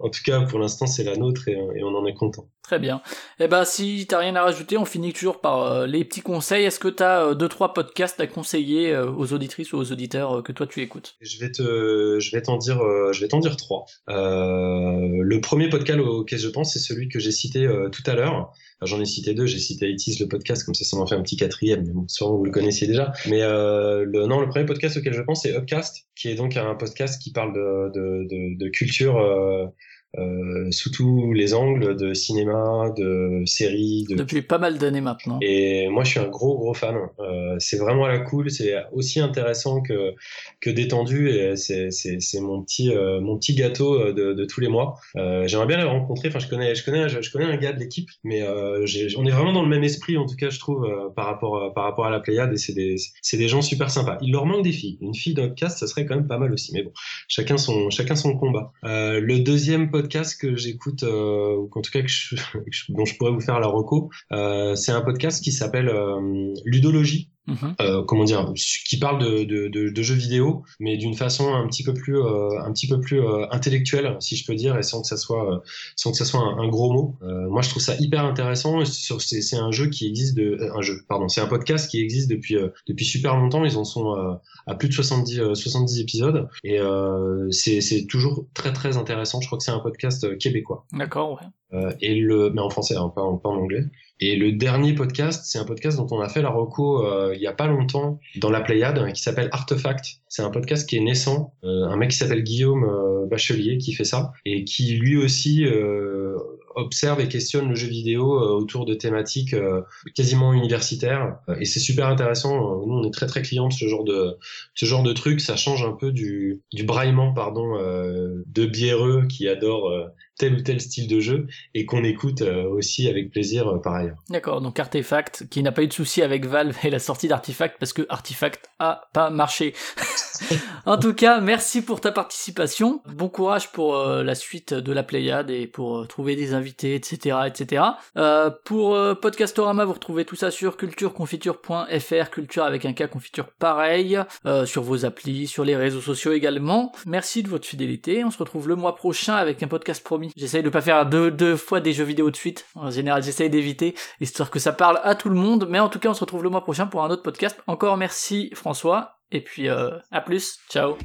En tout cas, pour l'instant, c'est la nôtre et, et, on en est content. Très bien. Eh ben, si t'as rien à rajouter, on finit toujours par les petits conseils. Est-ce que t'as deux trois podcasts à conseiller aux auditrices ou aux auditeurs que toi tu écoutes? Je vais te je vais t'en dire je vais t'en dire trois. Le premier podcast auquel je pense, c'est celui que j'ai cité tout à l'heure. J'en ai cité deux. J'ai cité Itis le podcast, comme ça, ça m'en fait un petit quatrième. Mais bon, sûrement vous le connaissiez déjà. Mais euh, non, le premier podcast auquel je pense, c'est Upcast, qui est donc un podcast qui parle de, de, de, de culture euh, euh, sous tous les angles de cinéma, de séries. De... Depuis pas mal d'années maintenant. Et moi, je suis un gros, gros fan. Euh, c'est vraiment à la cool. C'est aussi intéressant que, que détendu. Et c'est, c'est, c'est mon, petit, euh, mon petit gâteau de, de tous les mois. J'aimerais bien le rencontrer. Enfin, je connais, je connais, je, connais un gars de l'équipe, mais on est vraiment dans le même esprit, en tout cas, je trouve, par, rapport, par rapport à la Pléiade. Et c'est des, c'est des gens super sympas. Il leur manque des filles. Une fille d'Upcast, ça serait quand même pas mal aussi. Mais bon, chacun son, chacun son combat. le deuxième podcast podcast que j'écoute, euh, ou qu'en tout cas que je, dont je pourrais vous faire la reco, euh, c'est un podcast qui s'appelle euh, Ludologie. Mhm. Euh, comment dire, qui parle de, de, de, de jeux vidéo, mais d'une façon un petit peu plus, euh, un petit peu plus euh, intellectuelle, si je peux dire, et sans que ça soit, sans que ça soit un, gros mot. moi, je trouve ça hyper intéressant. C'est un jeu qui existe de, un jeu, pardon, c'est un podcast qui existe depuis, depuis super longtemps. Ils en sont à plus de 70, 70 épisodes, et c'est toujours très très intéressant. Je crois que c'est un podcast québécois. D'accord, ouais. et le, mais en français, hein, pas, en, pas en anglais. Et le dernier podcast, c'est un podcast dont on a fait la reco euh, il y a pas longtemps dans la Pléiade, qui s'appelle Artefact. C'est un podcast qui est naissant, euh, un mec qui s'appelle Guillaume euh, Bachelier qui fait ça et qui lui aussi observe et questionne le jeu vidéo autour de thématiques quasiment universitaires. et c'est super intéressant. Nous, on est très très clients de ce genre de ce genre de truc. Ça change un peu du du braillement pardon de biéreux qui adore tel ou tel style de jeu et qu'on écoute euh, aussi avec plaisir euh, par ailleurs. D'accord, donc Artefact qui n'a pas eu de souci avec Valve et la sortie d'Artifact parce que Artifact a pas marché. en tout cas, merci pour ta participation. Bon courage pour euh, la suite de la Pléiade et pour trouver des invités, etc., etc. pour Podcastorama, vous retrouvez tout ça sur cultureconfiture.fr, culture avec un cas confiture pareil, sur vos applis, sur les réseaux sociaux également. Merci de votre fidélité. On se retrouve le mois prochain avec un podcast J'essaye de pas faire deux, deux fois des jeux vidéo de suite. En général, j'essaye d'éviter, histoire que ça parle à tout le monde. Mais en tout cas, on se retrouve le mois prochain pour un autre podcast. Encore merci François. Et puis, euh, à plus. Ciao.